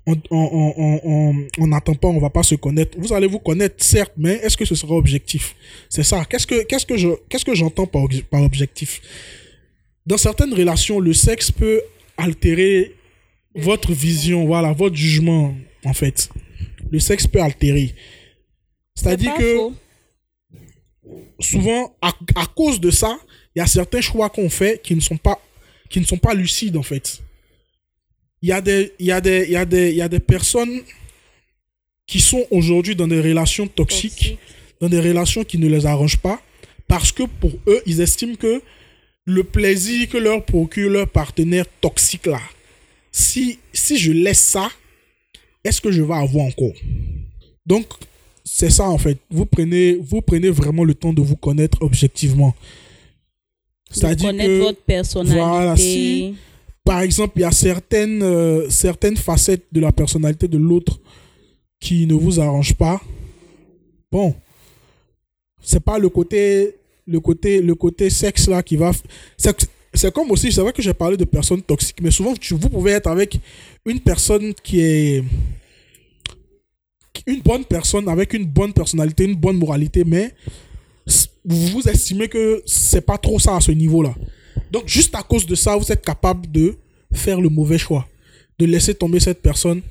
on n'attend pas, on va pas se connaître. Vous allez vous connaître, certes, mais est-ce que ce sera objectif? C'est ça. Qu'est-ce que, qu'est-ce que je, qu'est-ce que j'entends par objectif? Dans certaines relations, le sexe peut altérer votre vision, voilà, votre jugement, en fait. Le sexe peut altérer. C'est-à-dire que souvent, à, à, cause de ça, il y a certains choix qu'on fait qui ne sont pas, qui ne sont pas lucides, en fait. Il y a des, il y a des, il y a des, il y a des personnes qui sont aujourd'hui dans des relations toxiques, dans des relations qui ne les arrangent pas, parce que pour eux, ils estiment que le plaisir que leur procure leur partenaire toxique là, si, si je laisse ça, est-ce que je vais avoir encore? Donc, c'est ça en fait. Vous prenez, vous prenez vraiment le temps de vous connaître objectivement. C'est-à-dire que votre personnalité. Voilà, si, par exemple, il y a certaines, euh, certaines facettes de la personnalité de l'autre qui ne vous arrangent pas. Bon, c'est pas le côté, le côté, le côté sexe là qui va. C'est comme aussi, c'est vrai que j'ai parlé de personnes toxiques, mais souvent vous pouvez être avec une personne qui est une bonne personne avec une bonne personnalité, une bonne moralité, mais vous estimez que c'est pas trop ça à ce niveau-là. Donc, juste à cause de ça, vous êtes capable de faire le mauvais choix, de laisser tomber cette personne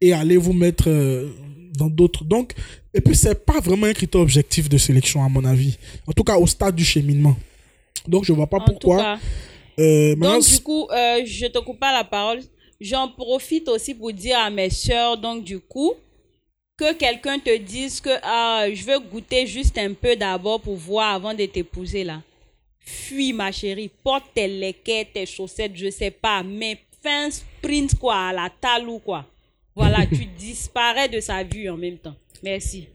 et aller vous mettre euh, dans d'autres. Donc, et puis, c'est pas vraiment un critère objectif de sélection, à mon avis. En tout cas, au stade du cheminement. Donc, je vois pas pourquoi. Euh, donc, du coup, euh, je te coupe pas la parole. J'en profite aussi pour dire à mes soeurs, donc, du coup, que quelqu'un te dise que ah, je veux goûter juste un peu d'abord pour voir avant de t'épouser là. Fuis ma chérie, porte tes lequets, tes chaussettes, je sais pas, mais fais un sprint quoi, à la talou quoi. Voilà, tu [laughs] disparais de sa vue en même temps. Merci.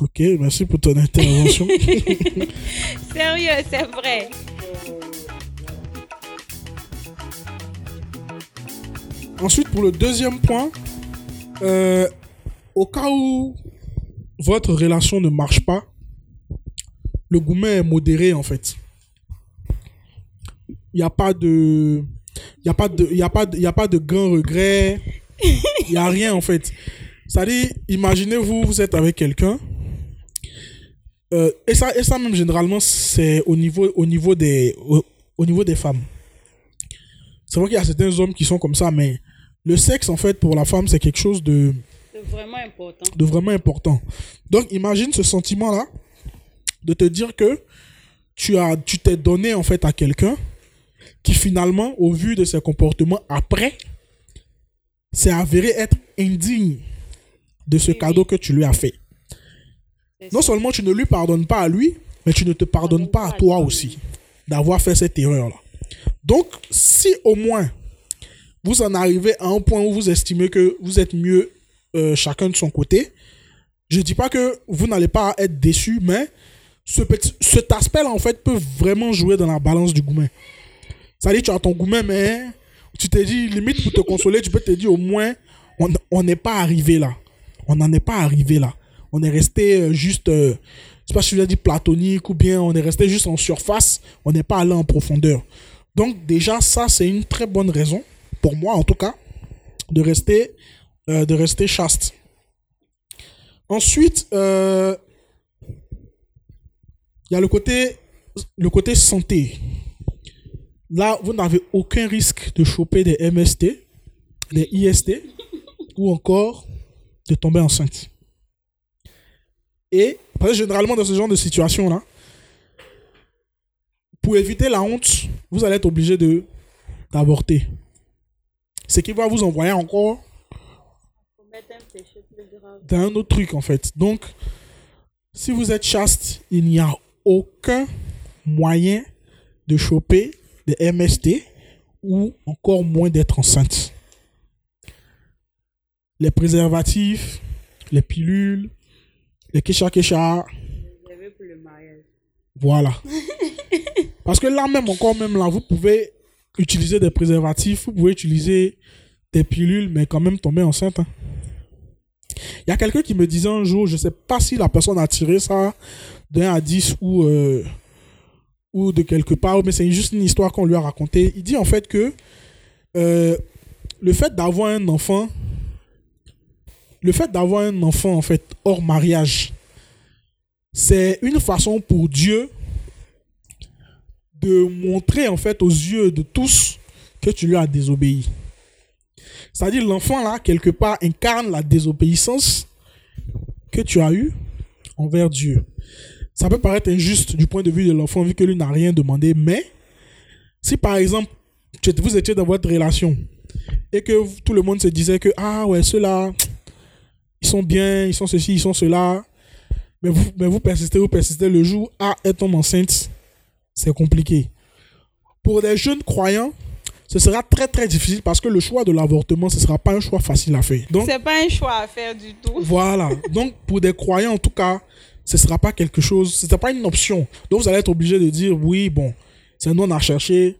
Ok, merci pour ton intervention. [laughs] Sérieux, c'est vrai. Ensuite, pour le deuxième point, euh, au cas où votre relation ne marche pas, le gourmet est modéré en fait. Il n'y a pas de. Il n'y a, pas de, y a, pas de, y a pas de grands regrets. Il n'y a rien en fait. C'est-à-dire, imaginez-vous, vous êtes avec quelqu'un. Euh, et, ça, et ça même généralement, c'est au niveau, au, niveau des, au niveau des femmes. C'est vrai qu'il y a certains hommes qui sont comme ça, mais le sexe, en fait, pour la femme, c'est quelque chose de vraiment important. De vraiment important. Donc, imagine ce sentiment-là de te dire que tu as, tu t'es donné en fait à quelqu'un qui finalement, au vu de ses comportements après, s'est avéré être indigne de ce cadeau que tu lui as fait. Non seulement tu ne lui pardonnes pas à lui, mais tu ne te pardonnes pas à toi aussi d'avoir fait cette erreur-là. Donc, si au moins vous en arrivez à un point où vous estimez que vous êtes mieux euh, chacun de son côté. Je dis pas que vous n'allez pas être déçu, mais ce petit, cet aspect-là, en fait, peut vraiment jouer dans la balance du gourmet. C'est-à-dire, tu as ton gourmet, mais tu t'es dit, limite, pour te consoler, tu peux te dire, au moins, on n'est pas arrivé là. On n'en est pas arrivé là. On est resté euh, juste, euh, je sais pas si je vais dire platonique ou bien on est resté juste en surface. On n'est pas allé en profondeur. Donc, déjà, ça, c'est une très bonne raison, pour moi en tout cas, de rester euh, de rester chaste. Ensuite, euh, il y a le côté, le côté santé. Là, vous n'avez aucun risque de choper des MST, des IST, ou encore de tomber enceinte. Et, parce que généralement, dans ce genre de situation-là, pour éviter la honte, vous allez être obligé de d'avorter. Ce qui va vous envoyer encore d'un un autre truc en fait. Donc, si vous êtes chaste, il n'y a aucun moyen de choper des MST ou encore moins d'être enceinte. Les préservatifs, les pilules, les kesha kesha. Voilà. [laughs] Parce que là même, encore même là, vous pouvez utiliser des préservatifs, vous pouvez utiliser des pilules, mais quand même tomber enceinte. Hein. Il y a quelqu'un qui me disait un jour, je sais pas si la personne a tiré ça d'un à 10 ou, euh, ou de quelque part, mais c'est juste une histoire qu'on lui a racontée. Il dit en fait que euh, le fait d'avoir un enfant, le fait d'avoir un enfant en fait hors mariage, c'est une façon pour Dieu de montrer en fait aux yeux de tous que tu lui as désobéi. C'est-à-dire l'enfant là, quelque part, incarne la désobéissance que tu as eue envers Dieu. Ça peut paraître injuste du point de vue de l'enfant vu que lui n'a rien demandé, mais si par exemple vous étiez dans votre relation et que tout le monde se disait que ah ouais ceux-là ils sont bien, ils sont ceci, ils sont cela, mais vous, mais vous persistez, vous persistez le jour A est tombe enceinte, c'est compliqué. Pour des jeunes croyants, ce sera très très difficile parce que le choix de l'avortement, ce ne sera pas un choix facile à faire. Donc, c'est pas un choix à faire du tout. Voilà. Donc, pour des croyants, en tout cas, ce ne sera pas quelque chose, ce n'est pas une option. Donc, vous allez être obligé de dire, oui, bon, c'est nous on a cherché,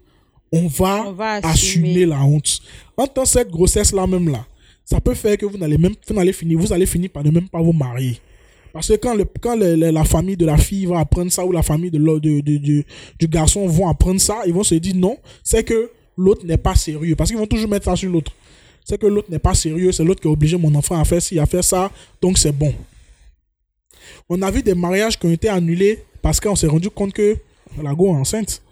on va, assumer. la honte. En tant que cette grossesse-là même là, ça peut faire que vous n'allez même, vous allez finir, vous allez finir par ne même pas vous marier. Parce que quand, le, quand la famille de la fille va apprendre ça ou la famille de, de, de, du garçon vont apprendre ça, ils vont se dire non, c'est que l'autre n'est pas sérieux. Parce qu'ils vont toujours mettre ça sur l'autre. C'est que l'autre n'est pas sérieux, c'est l'autre qui a obligé mon enfant à faire ci, à faire ça, donc c'est bon. On a vu des mariages qui ont été annulés parce qu'on s'est rendu compte que la go est enceinte,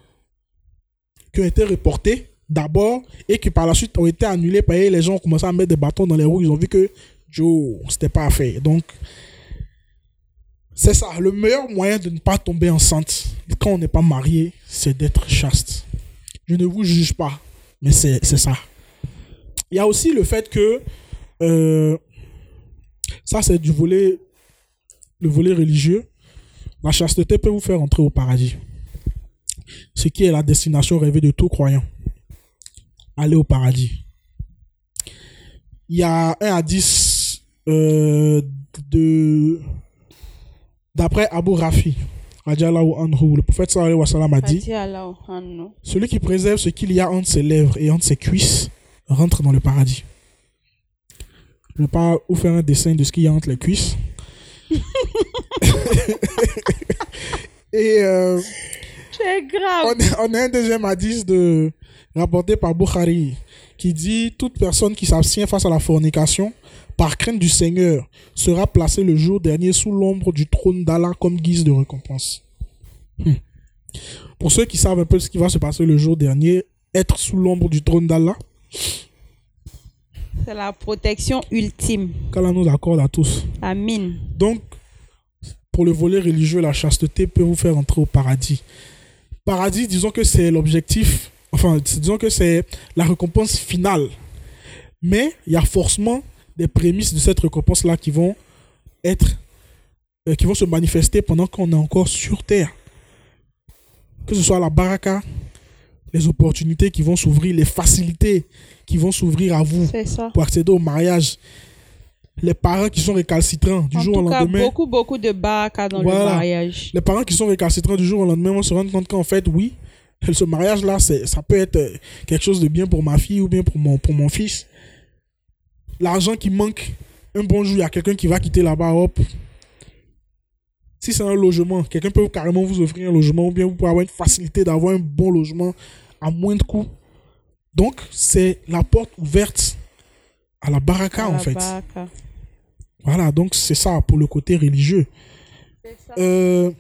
qui ont été reportés d'abord et qui par la suite ont été annulés que les gens ont commencé à mettre des bâtons dans les roues, ils ont vu que Joe, c'était pas à faire. Donc, c'est ça, le meilleur moyen de ne pas tomber enceinte quand on n'est pas marié, c'est d'être chaste. Je ne vous juge pas, mais c'est ça. Il y a aussi le fait que euh, ça, c'est du volet, le volet religieux. La chasteté peut vous faire entrer au paradis. Ce qui est la destination rêvée de tout croyant. Aller au paradis. Il y a un 10 euh, de d'après Abu Rafi le prophète sallallahu alayhi wa a dit Celui qui préserve ce qu'il y a entre ses lèvres et entre ses cuisses rentre dans le paradis. Je ne vais pas vous faire un dessin de ce qu'il y a entre les cuisses. [laughs] et euh, grave. On, a un deuxième hadith de, rapporté par Bukhari qui dit Toute personne qui s'abstient face à la fornication par crainte du Seigneur, sera placé le jour dernier sous l'ombre du trône d'Allah comme guise de récompense. Hmm. Pour ceux qui savent un peu ce qui va se passer le jour dernier, être sous l'ombre du trône d'Allah, c'est la protection ultime. Qu'Allah nous accorde à tous. Amen. Donc, pour le volet religieux, la chasteté peut vous faire entrer au paradis. Paradis, disons que c'est l'objectif, enfin, disons que c'est la récompense finale. Mais il y a forcément des prémices de cette récompense-là qui vont être, euh, qui vont se manifester pendant qu'on est encore sur terre. Que ce soit la baraka, les opportunités qui vont s'ouvrir, les facilités qui vont s'ouvrir à vous pour accéder au mariage. Les parents qui sont récalcitrants du jour au lendemain. beaucoup, beaucoup de baraka dans le mariage. Les parents qui sont récalcitrants du jour au lendemain vont se rendre compte qu'en fait, oui, ce mariage-là, ça peut être euh, quelque chose de bien pour ma fille ou bien pour mon, pour mon fils l'argent qui manque, un bon jour, il y a quelqu'un qui va quitter là-bas, hop. Si c'est un logement, quelqu'un peut carrément vous offrir un logement ou bien vous pouvez avoir une facilité d'avoir un bon logement à moins de coûts. Donc, c'est la porte ouverte à la baraka, en fait. Voilà, donc c'est ça pour le côté religieux. Euh,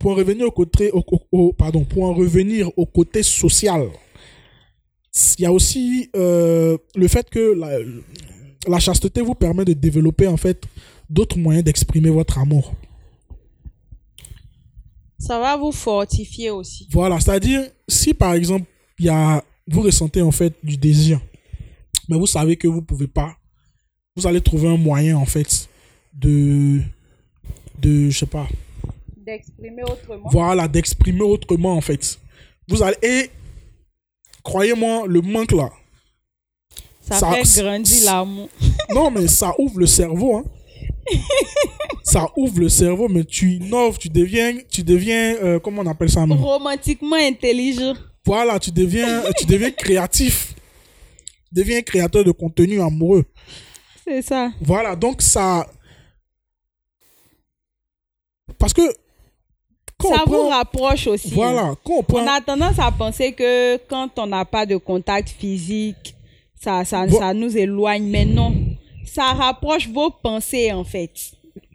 pour en revenir au côté, pardon, pour en revenir au côté social, il y a aussi euh, le fait que la, la chasteté vous permet de développer en fait d'autres moyens d'exprimer votre amour. Ça va vous fortifier aussi. Voilà, c'est-à-dire si par exemple il y a, vous ressentez en fait du désir, mais vous savez que vous pouvez pas, vous allez trouver un moyen en fait de, de je sais pas. D'exprimer autrement. Voilà, d'exprimer autrement en fait. Vous allez et croyez-moi, le manque là, ça, fait grandir l'amour. [laughs] non, mais ça ouvre le cerveau. Hein. [laughs] ça ouvre le cerveau, mais tu innoves, tu deviens, tu deviens euh, comment on appelle ça Romantiquement intelligent. Voilà, tu deviens, tu deviens créatif. Tu deviens créateur de contenu amoureux. C'est ça. Voilà, donc ça. Parce que. Ça vous rapproche aussi. Voilà, on, on a tendance à penser que quand on n'a pas de contact physique, ça, ça, ça nous éloigne. Mais non, ça rapproche vos pensées en fait.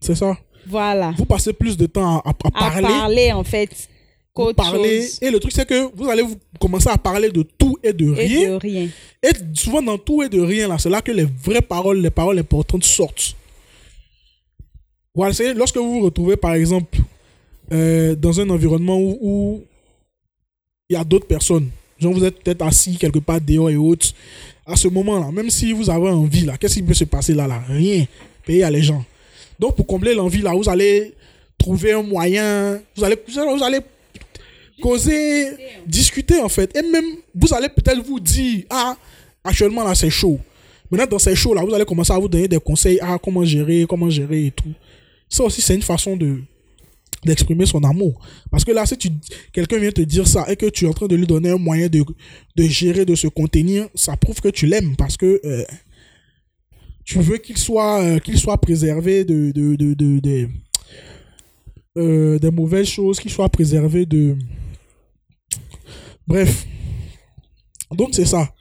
C'est ça. Voilà. Vous passez plus de temps à, parler. À parler en fait. Parler. Et le truc, c'est que vous allez vous commencer à parler de tout et de rien. Et de rien. Et souvent, dans tout et de rien, là, c'est là que les vraies paroles, les paroles importantes sortent. Voilà, c'est lorsque vous vous retrouvez, par exemple, euh, dans un environnement où il y a d'autres personnes. Genre, vous êtes peut-être assis quelque part dehors et autres. À ce moment-là, même si vous avez envie, qu'est-ce qui peut se passer là, là? Rien. Payer à les gens. Donc, pour combler l'envie, là, vous allez trouver un moyen. Vous allez, vous allez causer, discuter, en fait. Et même, vous allez peut-être vous dire, ah, actuellement, là, c'est chaud. Maintenant, dans ces shows-là, vous allez commencer à vous donner des conseils, ah, comment gérer, comment gérer et tout. Ça aussi, c'est une façon de d'exprimer son amour. Parce que là, si quelqu'un vient te dire ça et que tu es en train de lui donner un moyen de, de gérer, de se contenir, ça prouve que tu l'aimes parce que euh, tu veux qu'il soit, euh, qu'il soit préservé de, de, de, de, euh, des mauvaises choses, qu'il soit préservé de... Bref. Donc c'est ça.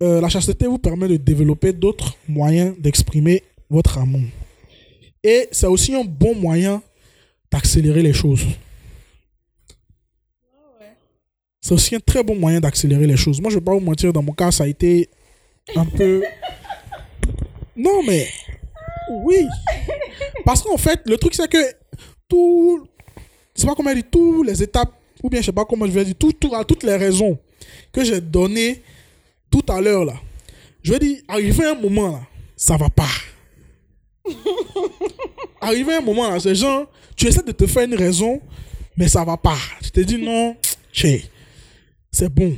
la chasteté vous permet de développer d'autres moyens d'exprimer votre amour. Et c'est aussi un bon moyen d'accélérer les choses. C'est aussi un très bon moyen d'accélérer les choses. Moi, je ne vais pas vous mentir, dans mon cas, ça a été un peu... [laughs] Non, mais... Oui. Parce qu'en fait, le truc, c'est que tout... Je sais pas comment dire, toutes les étapes, ou bien je sais pas comment je vais dire, tout, tout, toutes les raisons que j'ai données tout à l'heure, là. Je vais dire, arrivé un moment, là, ça va pas. Arrivé un moment, là, ces gens, tu essaies de te faire une raison, mais ça va pas. Tu te dis non, c'est bon.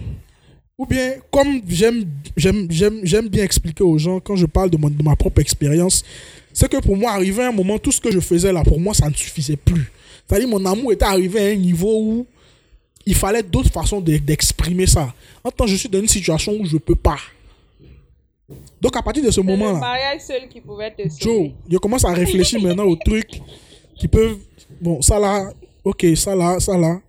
Ou bien, comme j'aime, bien expliquer aux gens quand je parle de, de ma propre expérience, c'est que pour moi, arrivé un moment, tout ce que je faisais là, pour moi, ça ne suffisait plus. C'est-à-dire, mon amour était arrivé à un niveau où il fallait d'autres façons d'exprimer ça. En tant que je suis dans une situation où je ne peux pas. Donc à partir de ce moment-là. le mariage seul qui pouvait te sauver. Joe, je commence à réfléchir maintenant aux trucs qui peuvent. Bon, ça là, ok, ça là, ça là.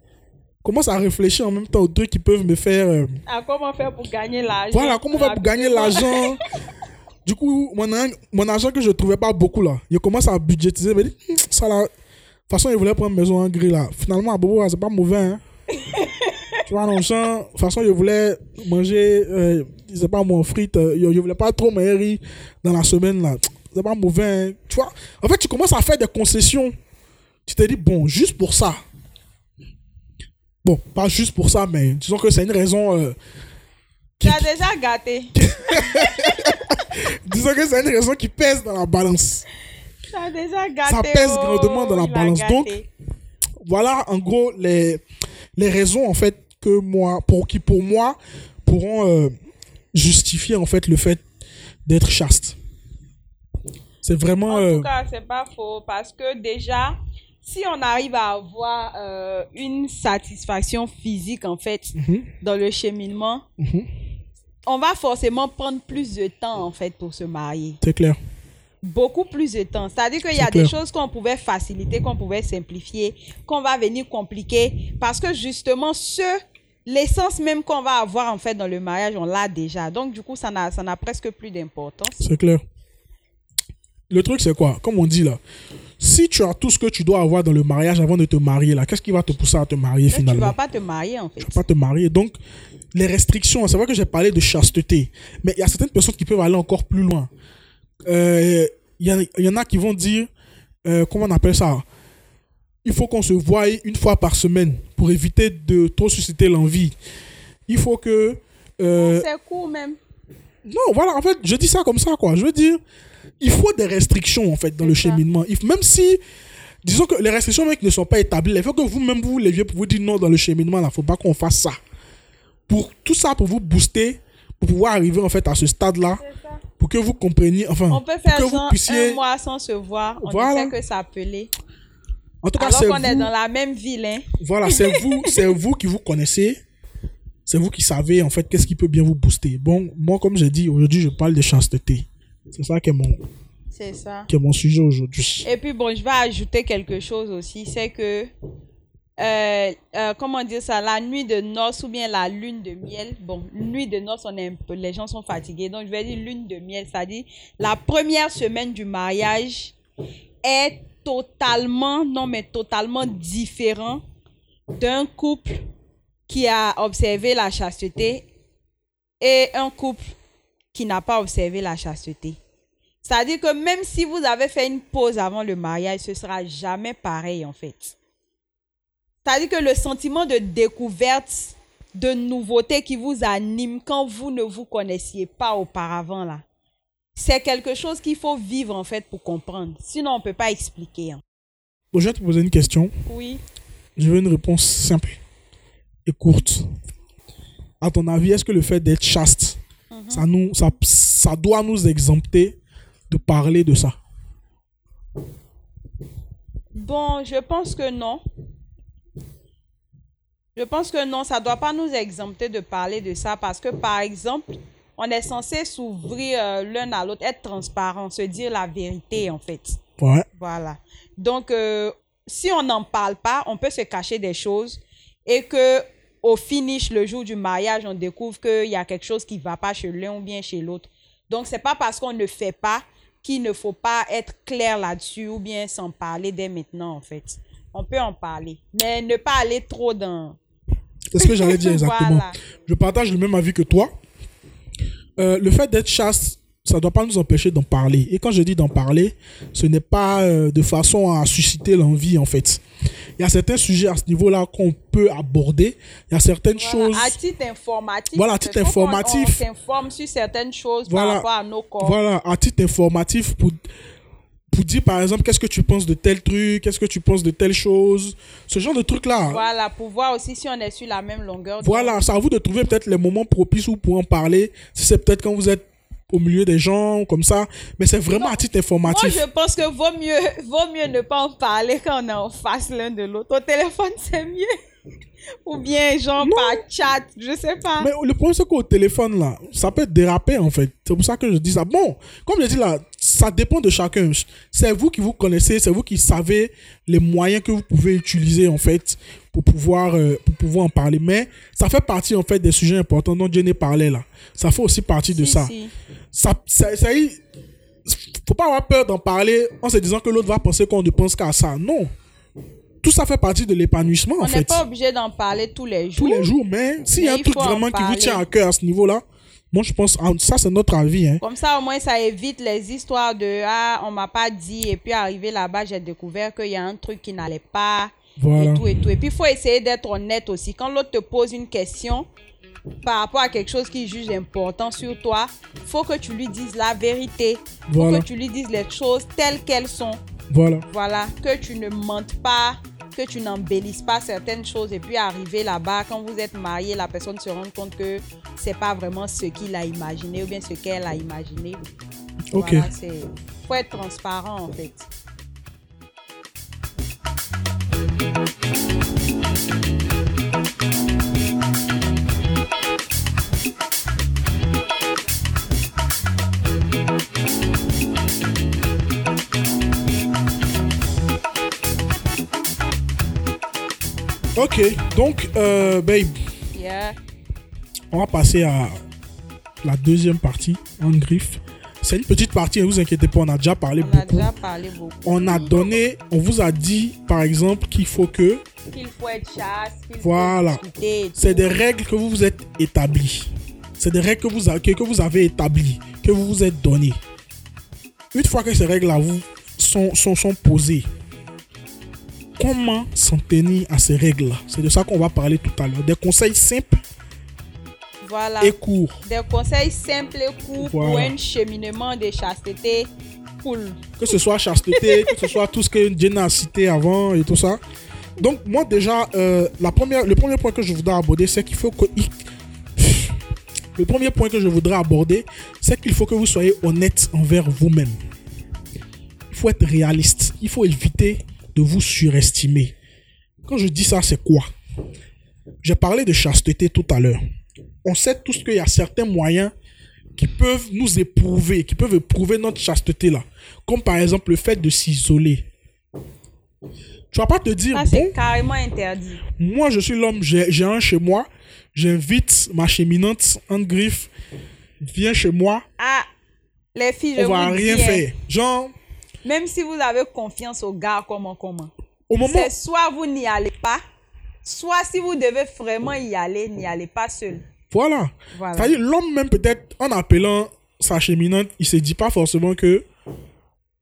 Commence à réfléchir en même temps aux trucs qui peuvent me faire. Euh, à comment faire pour gagner l'argent. Voilà, comment faire pour gagner l'argent. [laughs] du coup, mon, mon argent que je trouvais pas beaucoup là, je commence à budgétiser. Me dit, hum, ça là. De toute façon, il voulait prendre une maison en gris là. Finalement, à Bobo, c'est pas mauvais. Hein. [laughs] tu vois, non, de toute façon, je voulais manger. Euh, c'est pas mon frites, euh, je, voulais pas trop riz dans la semaine là. C'est pas mauvais. Hein. Tu vois, en fait, tu commences à faire des concessions. Tu te dis, bon, juste pour ça. Bon, pas juste pour ça, mais disons que c'est une raison. Euh, tu as déjà gâté. [laughs] disons que c'est une raison qui pèse dans la balance. Tu as déjà gâté. Ça pèse grandement dans la balance. Donc, voilà en gros les, les raisons en fait que moi, pour, qui pour moi pourront euh, justifier en fait le fait d'être chaste. C'est vraiment. En tout euh, cas, c'est pas faux parce que déjà, si on arrive à avoir euh, une satisfaction physique en fait mhm. dans le cheminement, mhm. on va forcément prendre plus de temps en fait pour se marier. C'est clair. Beaucoup plus de temps. C'est-à-dire qu'il y a des choses qu'on pouvait faciliter, qu'on pouvait simplifier, qu'on va venir compliquer parce que justement ce l'essence même qu'on va avoir en fait dans le mariage, on l'a déjà. Donc du coup, ça n'a, ça n'a presque plus d'importance. C'est clair. Le truc, c'est quoi? Comme on dit là, si tu as tout ce que tu dois avoir dans le mariage avant de te marier, là, qu'est-ce qui va te pousser à te marier finalement Tu vas pas te marier en fait. Tu vas pas te marier. Donc, les restrictions, c'est vrai que j'ai parlé de chasteté, mais il y a certaines personnes qui peuvent aller encore plus loin. Euh, il y, y, en a qui vont dire, euh, comment on appelle ça? Il faut qu'on se voie une fois par semaine pour éviter de trop susciter l'envie. Il faut que. Euh, c'est court même. Non, voilà, en fait, je dis ça comme ça, quoi. Je veux dire, il faut des restrictions, en fait, dans le cheminement. Même si, disons que les restrictions, mec, ne sont pas établies, il faut que vous-même, vous leviez pour vous dire non dans le cheminement, là, il faut pas qu'on fasse ça. Pour tout ça, pour vous booster, pour pouvoir arriver, en fait, à ce stade-là, pour que vous compreniez, enfin, on peut faire que vous puissiez... un mois sans se voir, on voilà. sait que ça appelait. En tout cas, c'est qu'on est dans la même ville. Hein. Voilà, c'est vous, [laughs] c'est vous qui vous connaissez. C'est vous qui savez, en fait, qu'est-ce qui peut bien vous booster. Bon, moi, comme j'ai dit, aujourd'hui, je parle de chasteté. C'est ça qui est mon, C'est ça. qui est mon sujet aujourd'hui. Et puis bon, je vais ajouter quelque chose aussi, c'est que, euh, euh, comment dire ça, la nuit de noces ou bien la lune de miel, bon, nuit de noces, on est un peu, les gens sont fatigués, donc je vais dire lune de miel, c'est-à-dire la première semaine du mariage est totalement, non mais totalement différent d'un couple qui a observé la chasteté et un couple qui n'a pas observé la chasteté. C'est-à-dire que même si vous avez fait une pause avant le mariage, ce sera jamais pareil en fait. C'est-à-dire que le sentiment de découverte, de nouveauté qui vous anime quand vous ne vous connaissiez pas auparavant là, c'est quelque chose qu'il faut vivre en fait pour comprendre. Sinon, on ne peut pas expliquer. hein. Bon, je vais te poser une question. Oui. Je veux une réponse simple et courte. À ton avis, est-ce que le fait d'être chaste, ça, nous, ça, ça doit nous exempter de parler de ça? Bon, je pense que non. Je pense que non, ça ne doit pas nous exempter de parler de ça parce que, par exemple, on est censé s'ouvrir euh, l'un à l'autre, être transparent, se dire la vérité en fait. Ouais. Voilà. Donc, euh, si on n'en parle pas, on peut se cacher des choses et que au finish, le jour du mariage, on découvre qu'il y a quelque chose qui ne va pas chez l'un ou bien chez l'autre. Donc, c'est pas parce qu'on ne fait pas qu'il ne faut pas être clair là-dessus ou bien s'en parler dès maintenant, en fait. On peut en parler, mais ne pas aller trop dans... C'est ce que j'allais dire [laughs] exactement. Voilà. Je partage le même avis que toi. Euh, le fait d'être chaste, ça ne doit pas nous empêcher d'en parler. Et quand je dis d'en parler, ce n'est pas euh, de façon à susciter l'envie, en fait. Il y a certains sujets à ce niveau-là qu'on peut aborder. Il y a certaines Voilà, choses. À titre informatif. Voilà, à titre informatif. On s'informe sur certaines choses Voilà. par rapport à nos corps. Voilà, à titre informatif, pour, pour dire par exemple, qu'est-ce que tu penses de tel truc, qu'est-ce que tu penses de telle chose, ce genre de truc-là. Voilà, pour voir aussi si on est sur la même longueur. Voilà, c'est à vous de trouver peut-être les moments propices où pour en parler. Si c'est peut-être quand vous êtes au milieu des gens, comme ça. Mais c'est vraiment à titre Moi, informatif. je pense que vaut mieux, vaut mieux ne pas en parler quand on est en face l'un de l'autre. Au téléphone, c'est mieux. Ou bien, genre, Non. par chat, je sais pas. Mais le problème, c'est qu'au téléphone, là, ça peut déraper, en fait. C'est pour ça que je dis ça. Bon, comme je dis là, ça dépend de chacun. C'est vous qui vous connaissez, c'est vous qui savez les moyens que vous pouvez utiliser, en fait, pour pouvoir, euh, pour pouvoir en parler. Mais ça fait partie, en fait, des sujets importants dont Jenny parlait, là. Ça fait aussi partie de Si, ça. si. ça, ça, faut pas avoir peur d'en parler en se disant que l'autre va penser qu'on ne pense qu'à ça. Non. Tout ça fait partie de l'épanouissement, On en n'est fait. pas obligé d'en parler tous les jours. Tous les jours, mais s'il y a un il truc faut en vraiment qui vous tient à cœur à ce niveau-là, moi je pense, ça c'est notre avis. Hein. Comme ça, au moins, ça évite les histoires de Ah, on m'a pas dit. Et puis, arrivé là-bas, j'ai découvert qu'il y a un truc qui n'allait pas. Voilà. Et tout et tout. Et puis, il faut essayer d'être honnête aussi. Quand l'autre te pose une question par rapport à quelque chose qu'il juge important sur toi, faut que tu lui dises la vérité. faut Voilà. que tu lui dises les choses telles qu'elles sont. Voilà. Voilà. Que tu ne mentes pas, que tu n'embellisses pas certaines choses. Et puis, arriver là-bas, quand vous êtes marié, la personne se rend compte que c'est pas vraiment ce qu'il a imaginé ou bien ce qu'elle a imaginé. Ok. Voilà, c'est faut être transparent en fait. Ok. Donc, euh, babe, Yeah. on va passer à la deuxième partie en griffe. C'est une petite partie, ne vous inquiétez pas, on a déjà parlé On a beaucoup. déjà parlé beaucoup. On a donné, on vous a dit, par exemple, qu'il faut que Qu'il faut être chasse, qu'il Voilà. C'est des règles que vous vous êtes établies. C'est des règles que vous, a- que, que vous avez établies, que vous vous êtes données. Une fois que ces règles-là vous sont, sont, sont posées, comment s'en tenir à ces règles-là C'est de ça qu'on va parler tout à l'heure. Des conseils simples Voilà. et courts. Des conseils simples et courts pour un cheminement de chasteté cool. Que ce soit chasteté, que ce soit tout ce que Jenna a cité avant et tout ça. Donc, moi, déjà, euh, la première, le premier point que je voudrais aborder, c'est qu'il faut que. Le premier point que je voudrais aborder, c'est qu'il faut que vous soyez honnête envers vous-même. Il faut être réaliste. Il faut éviter de vous surestimer. Quand je dis ça, c'est quoi? J'ai parlé de chasteté tout à l'heure. On sait tous qu'il y a certains moyens qui peuvent nous éprouver, qui peuvent éprouver notre chasteté là. Comme par exemple le fait de s'isoler. Tu vas pas te dire, c'est carrément interdit. moi je suis l'homme, j'ai un chez moi, j'invite ma cheminante en griffe, viens chez moi, Ah, les filles, je on va vous rien dis, hein, faire. Genre, Même si vous avez confiance au gars, comment, comment. au moment, C'est soit vous n'y allez pas, soit si vous devez vraiment y aller, n'y allez pas seul. voilà. Voilà. C'est-à-dire, l'homme même peut-être, en appelant sa cheminante, il se dit pas forcément que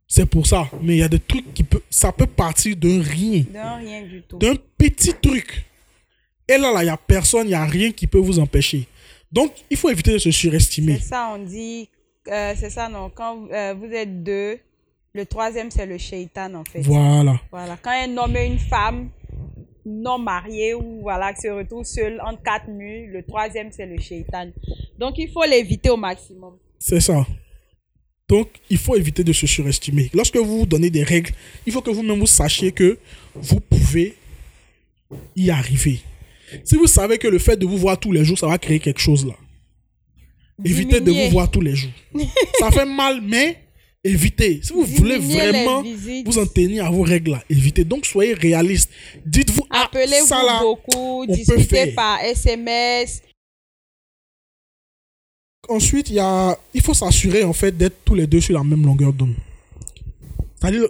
c'est pour ça. Mais il y a des trucs qui peut, ça peut partir d'un rien, Non, rien du tout. d'un petit truc. Et là, là, il n'y a personne, il n'y a rien qui peut vous empêcher. Donc, il faut éviter de se surestimer. C'est ça, on dit, euh, c'est ça, non, quand euh, vous êtes deux, le troisième, c'est le shaitan, en fait. Voilà. Voilà. Quand un homme et une femme non mariés ou voilà, qui se retrouvent seuls entre quatre murs, le troisième, c'est le shaitan. Donc, il faut l'éviter au maximum. C'est ça. Donc, il faut éviter de se surestimer. Lorsque vous vous donnez des règles, il faut que vous-même vous sachiez que vous pouvez y arriver. Si vous savez que le fait de vous voir tous les jours, ça va créer quelque chose là, évitez de vous voir tous les jours. ça fait mal, mais évitez. Si vous voulez Diminuer vraiment vous en tenir à vos règles là, évitez. Donc, soyez réaliste. Dites-vous, ah, Appelez-vous beaucoup, discutez faire. par SMS. Ensuite, il y a, il faut s'assurer en fait d'être tous les deux sur la même longueur d'onde. C'est-à-dire,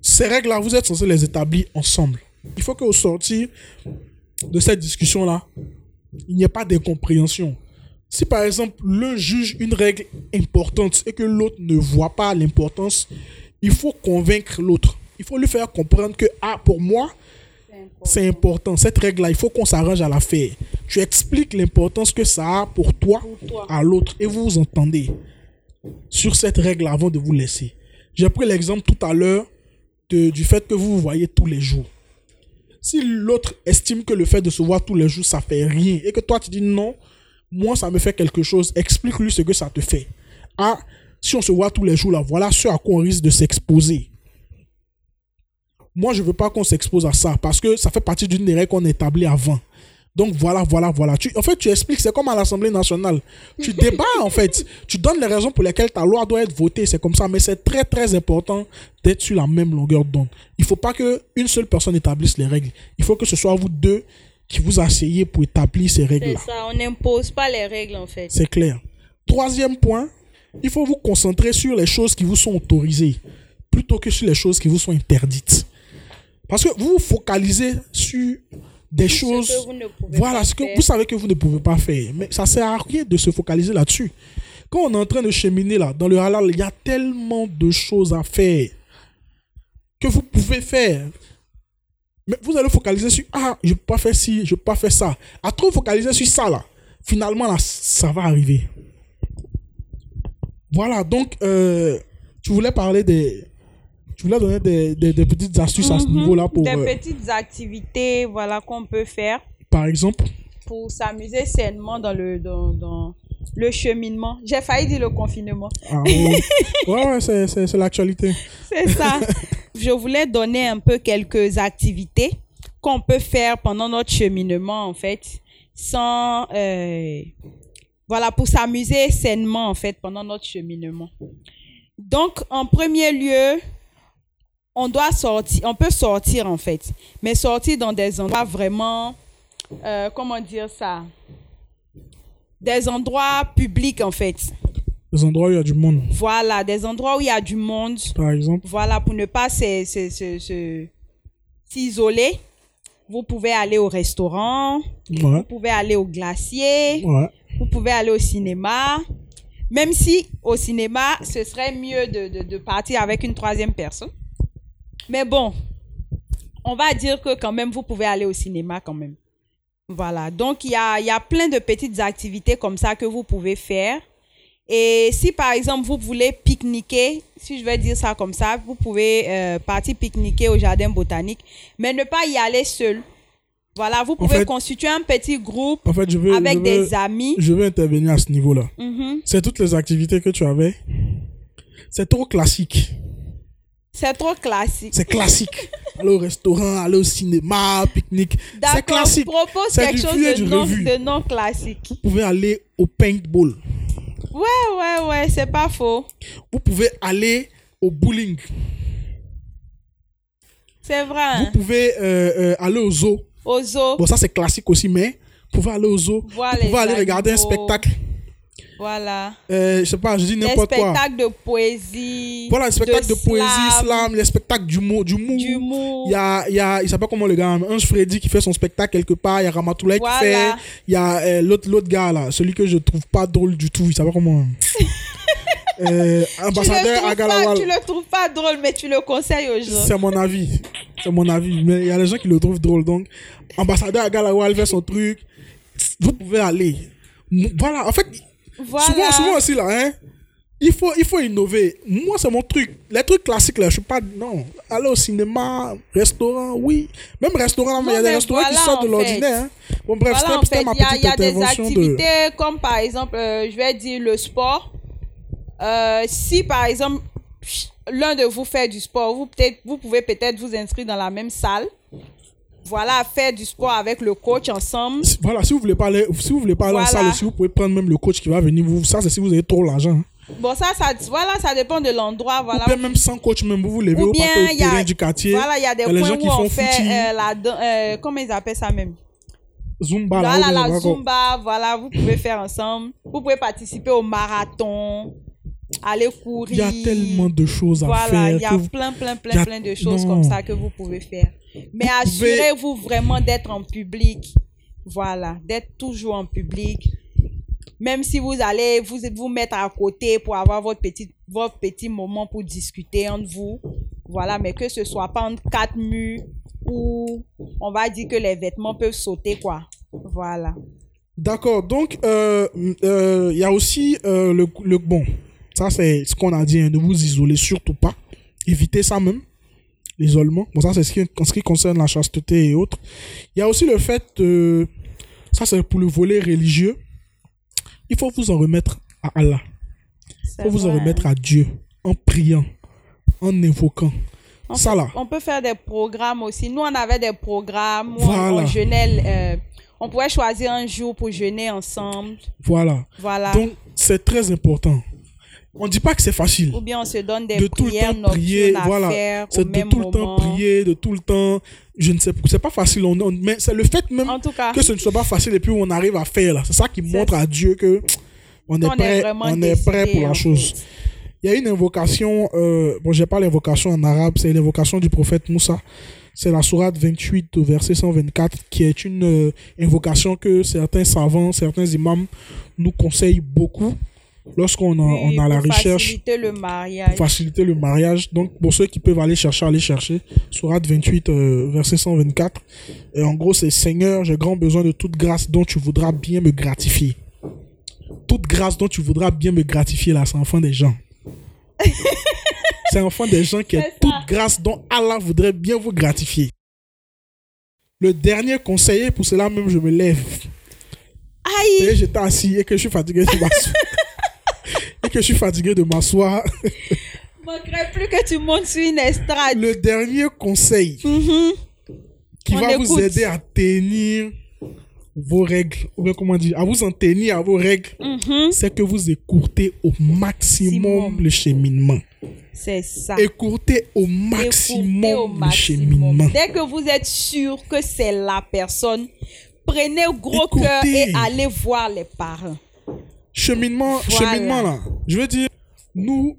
ces règles-là, vous êtes censés les établir ensemble. Il faut qu'au sortir de cette discussion-là, il n'y ait pas d'incompréhension. Si par exemple l'un juge une règle importante et que l'autre ne voit pas l'importance, il faut convaincre l'autre. Il faut lui faire comprendre que, ah, pour moi, c'est important. Cette règle-là, il faut qu'on s'arrange à la faire. Tu expliques l'importance que ça a pour toi, toi. à l'autre, et vous vous entendez sur cette règle avant de vous laisser. J'ai pris l'exemple tout à l'heure du fait que vous vous voyez tous les jours. Si l'autre estime que le fait de se voir tous les jours, ça fait rien, et que toi tu dis non, moi ça me fait quelque chose, explique-lui ce que ça te fait. Ah, si on se voit tous les jours là, voilà ce à quoi on risque de s'exposer. Moi, je veux pas qu'on s'expose à ça parce que ça fait partie d'une des règles qu'on a établies avant. Donc voilà, voilà, voilà. Tu, en fait, tu expliques, c'est comme à l'Assemblée nationale. Tu [laughs] débats, en fait. Tu donnes les raisons pour lesquelles ta loi doit être votée. C'est comme ça. Mais c'est très, très important d'être sur la même longueur d'onde. Il faut pas qu'une seule personne établisse les règles. Il faut que ce soit vous deux qui vous asseyez pour établir ces C'est règles-là. ça, on n'impose pas les règles en fait. C'est clair. Troisième point, il faut vous concentrer sur les choses qui vous sont autorisées plutôt que sur les choses qui vous sont interdites. Parce que vous vous focalisez sur des choses. que vous ne pouvez Voilà, pas ce que faire. vous savez que vous ne pouvez pas faire. Mais ça sert à rien de se focaliser là-dessus. Quand on est en train de cheminer là, dans le halal, il y a tellement de choses à faire que vous pouvez faire. Mais vous allez focaliser sur Ah, je ne peux pas faire ci, je ne peux pas faire ça. À trop focaliser sur ça là, finalement là, ça va arriver. Voilà, donc euh, tu voulais parler des. Tu voulais donner des, des- des petites astuces à ce Mhm. niveau-là pour. Des euh, petites activités voilà, qu'on peut faire par exemple. pour s'amuser sainement dans le, dans, dans le cheminement. J'ai failli dire le confinement. Ah, ouais, ouais, ouais, c'est l'actualité. [laughs] C'est ça. [laughs] Je voulais donner un peu quelques activités qu'on peut faire pendant notre cheminement, en fait, sans... euh, voilà, pour s'amuser sainement, en fait, pendant notre cheminement. Donc, en premier lieu, on doit sortir, on peut sortir, en fait, mais sortir dans des endroits vraiment... euh, comment dire ça? Des endroits publics, en fait. Les endroits où il y a du monde, Voilà, des endroits où il y a du monde. par exemple. Voilà, pour ne pas se- se- se- se- s'isoler, vous pouvez aller au restaurant, Ouais, vous pouvez aller au glacier, ouais. vous pouvez aller au cinéma. Même si au cinéma, ce serait mieux de, de- de partir avec une troisième personne. Mais bon, on va dire que quand même, vous pouvez aller au cinéma quand même. Voilà, donc il y a, il y a plein de petites activités comme ça que vous pouvez faire. Et si par exemple vous voulez pique-niquer, si je vais dire ça comme ça, vous pouvez euh, partir pique-niquer au jardin botanique, mais ne pas y aller seul. Voilà, vous pouvez fait- constituer un petit groupe En fait, je veux, avec je veux, des amis. je veux intervenir à ce niveau-là. Mhm. C'est toutes les activités que tu avais. C'est trop classique. C'est trop classique. C'est classique. [laughs] aller au restaurant, aller au cinéma, pique-nique. C'est classique. propose quelque chose de non, de non classique. Vous pouvez aller au paintball. Ouais, ouais, ouais, c'est pas faux. Vous pouvez aller au bowling. C'est vrai. Vous pouvez euh, euh, aller au zoo. Au zoo. Bon, ça c'est classique aussi, mais vous pouvez aller au zoo. Voir vous pouvez aller regarder un spectacle. Voilà. Euh, je sais pas, je dis Les n'importe quoi. spectacles de poésie. Voilà, les spectacles de, poésie, slam, les spectacles d'humour. d'humour. Il y a, il y a, il s'appelle comment le gars Ange Freddy qui fait son spectacle quelque part. Il y a Ramatoulaye Voilà. qui fait. Il y a euh, l'autre, l'autre gars là, celui que je trouve pas drôle du tout. Il s'appelle comment [laughs] euh, Tu le, Ambassadeur trouves Agalawal. pas, tu le trouves pas drôle, mais tu le conseilles aux gens. C'est mon avis. C'est mon avis. Mais il y a des gens qui le trouvent drôle. Donc, ambassadeur Agalawal fait son truc. Vous pouvez aller. Voilà. En fait, Voilà. souvent, souvent aussi là, hein. Il faut, il faut innover. Moi, c'est mon truc. Les trucs classiques là, je suis pas. Non. Aller au cinéma, restaurant, oui. Même restaurant, il y a des restaurants qui sortent de l'ordinaire. Hein. Bon, bref, Voilà, c'était ma il y a, petite y a des intervention de. activités comme par exemple, euh, je vais dire le sport. Euh, si par exemple, l'un de vous fait du sport, vous, peut vous pouvez peut-être vous inscrire dans la même salle. Voilà, faire du sport avec le coach ensemble. Voilà, si vous voulez pas aller, si vous voulez pas aller en Voilà. salle aussi, vous pouvez prendre même le coach qui va venir vous. Ça, c'est si vous avez trop l'argent. hein. Bon, ça, ça, voilà, ça dépend de l'endroit. Voilà. Ou bien même sans coach, même vous vous levez, Ou vous bien, partez au y a- terrain du quartier. Voilà, il y a des Il y a les points gens où qui on font fait footing. euh, la, euh, comment ils appellent ça même? Zumba, là, Voilà, bien, la Zumba, voilà, vous pouvez faire ensemble. Vous pouvez participer au marathon, aller courir. Il y a tellement de choses à Voilà, faire. il y a vous- plein, plein, a- plein, plein de choses non. comme ça que vous pouvez faire. Mais pouvez- assurez-vous vraiment d'être en public. Voilà, d'être toujours en public. Même si vous allez vous, vous mettre à côté pour avoir votre petit, votre petit moment pour discuter entre vous. Voilà, mais que ce soit pas entre quatre murs où on va dire que les vêtements peuvent sauter, quoi. Voilà. D'accord, donc euh, euh, il y a aussi euh, le, le. Bon, ça c'est ce qu'on a dit, hein, ne vous isolez surtout pas. Évitez ça même, l'isolement. Bon, ça c'est ce qui, en ce qui concerne la chasteté et autres. Il y a aussi le fait, euh, ça c'est pour le volet religieux, il faut vous en remettre à Allah. Il faut vous en remettre à Dieu en priant, en invoquant. On ça peut- là. On peut faire des programmes aussi. Nous, on avait des programmes où on- Voilà. on, jeûnait. euh, on pouvait choisir un jour pour jeûner ensemble. Voilà. Voilà. Donc c'est très important. On ne dit pas que c'est facile. Ou bien on se donne des de tout le temps prier, voilà. C'est de tout le temps prier, de tout le temps. Je ne sais pas, c'est pas facile, on- on- mais c'est le fait même En tout cas, que ce ne soit pas facile et puis on arrive à faire là. C'est ça qui montre à Dieu que on est on prêt, on est prêt pour la chose. fait. Il y a une invocation, euh, bon, j'ai pas l'invocation en arabe, c'est l'invocation du prophète Moussa. C'est la sourate 28 au verset 124 qui est une euh, invocation que certains savants, certains imams nous conseillent beaucoup lorsqu'on a, Oui, on a la pour recherche faciliter le mariage. faciliter le mariage. Donc, pour ceux qui peuvent aller chercher, aller chercher. Sourate 28, euh, verset 124. Et en gros, c'est Seigneur, j'ai grand besoin de toute grâce dont tu voudras bien me gratifier. Toute grâce dont tu voudras bien me gratifier, là, c'est enfant des gens. [laughs] c'est enfant des gens qui est toute grâce dont Allah voudrait bien vous gratifier. Le dernier conseiller, pour cela même, je me lève. Aïe! J'étais assis et que je suis fatigué [laughs] que je suis fatigué de m'asseoir. [laughs] manquerait plus que tu montes sur une estrade. Le dernier conseil Mhm. qui On va vous aider à tenir vos règles, ou bien comment dire, à vous en tenir à vos règles, Mhm. c'est que vous écourtez au maximum le cheminement. C'est ça. Écourtez au Écoutez maximum au le cheminement. Dès que vous êtes sûr que c'est la personne, prenez gros cœur et allez voir les parents. Cheminement, Voilà. cheminement là. Je veux dire, nous,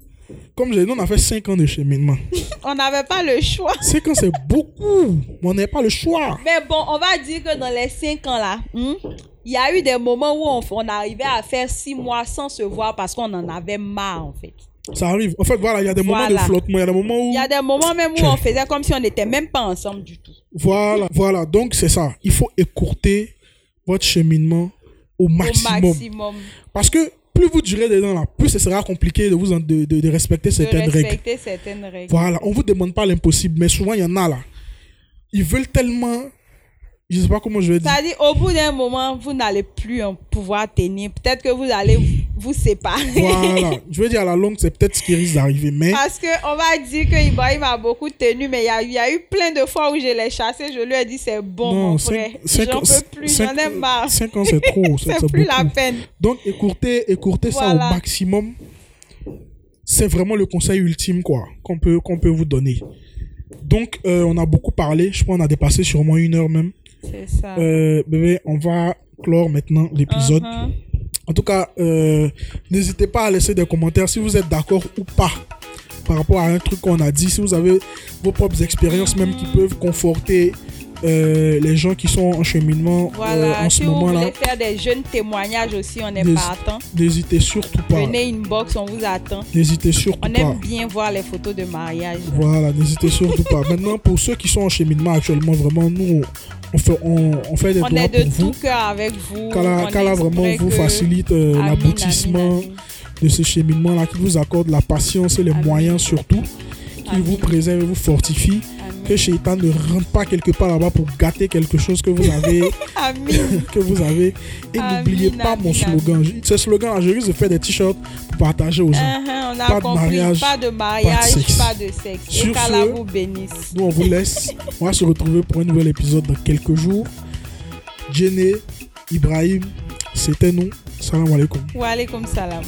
comme j'ai dit, on a fait 5 ans de cheminement. [laughs] On n'avait pas le choix. 5 ans, c'est beaucoup. Mais on n'a pas le choix. Mais bon, on va dire que dans les cinq ans là, hmm, il y a eu des moments où on, on arrivait à faire six mois sans se voir parce qu'on en avait marre en fait. Ça arrive. En fait, voilà, il y a des moments de flottement, il y a des moments où... Il y a des moments même où on faisait comme si on n'était même pas ensemble du tout. Voilà, voilà. Donc, c'est ça. Il faut écourter votre cheminement au Au maximum. Parce que plus vous durez dedans là, plus ce sera compliqué de vous en- de, de- de respecter certaines règles. respecter certaines règles. Voilà, on vous demande pas l'impossible, mais souvent il y en a là. Ils veulent tellement, je sais pas comment je vais dire. C'est-à-dire, au bout d'un moment, vous n'allez plus en pouvoir tenir. Peut-être que vous allez vous séparer. Voilà. Je veux dire, à la longue, c'est peut-être ce qui risque d'arriver. Mais Parce qu'on va dire que Ibrahim a beaucoup tenu, mais il y y a eu plein de fois où je l'ai chassé. Je lui ai dit c'est bon, mon frère. J'en peux plus, j'en ai marre. cinq ans, c'est trop. [laughs] C'est plus la peine. Donc, écoutez, écoutez ça au maximum. C'est vraiment le conseil ultime, quoi, qu'on peut, qu'on peut vous donner. Donc, euh, on a beaucoup parlé. Je pense qu'on a dépassé sûrement une heure même. C'est ça. Euh, bébé, on va clore maintenant l'épisode. Mhm. En tout cas, euh, n'hésitez pas à laisser des commentaires si vous êtes d'accord ou pas par rapport à un truc qu'on a dit. Si vous avez vos propres expériences même qui peuvent conforter euh, les gens qui sont en cheminement euh, Voilà. en si ce vous moment-là, voulez faire des jeunes témoignages aussi, on est partant. n'hésitez surtout pas. Venez inbox, on vous attend. N'hésitez surtout On pas. aime bien voir les photos de mariage. Voilà, n'hésitez surtout pas. Maintenant, pour ceux qui sont en cheminement actuellement, vraiment, nous, on fait, on, on fait des On est de pour vous. tout cœur avec vous. On qu'Allah vraiment vous facilite euh, l'aboutissement de ce cheminement-là, qu'il vous accorde la patience et les moyens surtout, qu'il vous préserve et vous fortifie, que Shaitan ne rentre pas quelque part là-bas pour gâter quelque chose que vous avez, [laughs] [laughs] que vous avez. Et n'oubliez pas mon amin, slogan. Ce slogan, je risque de faire des t-shirts pour partager aux gens. Uh-huh, on a Pas de mariage, pas de mariage, sexe. pas de sexe. Sur Et qu'Allah ce- vous bénisse. Nous, on vous laisse. [laughs] On va se retrouver pour un nouvel épisode dans quelques jours. Jenny, Ibrahim, c'était nous. Salam alaikum. Wa alaikum salam.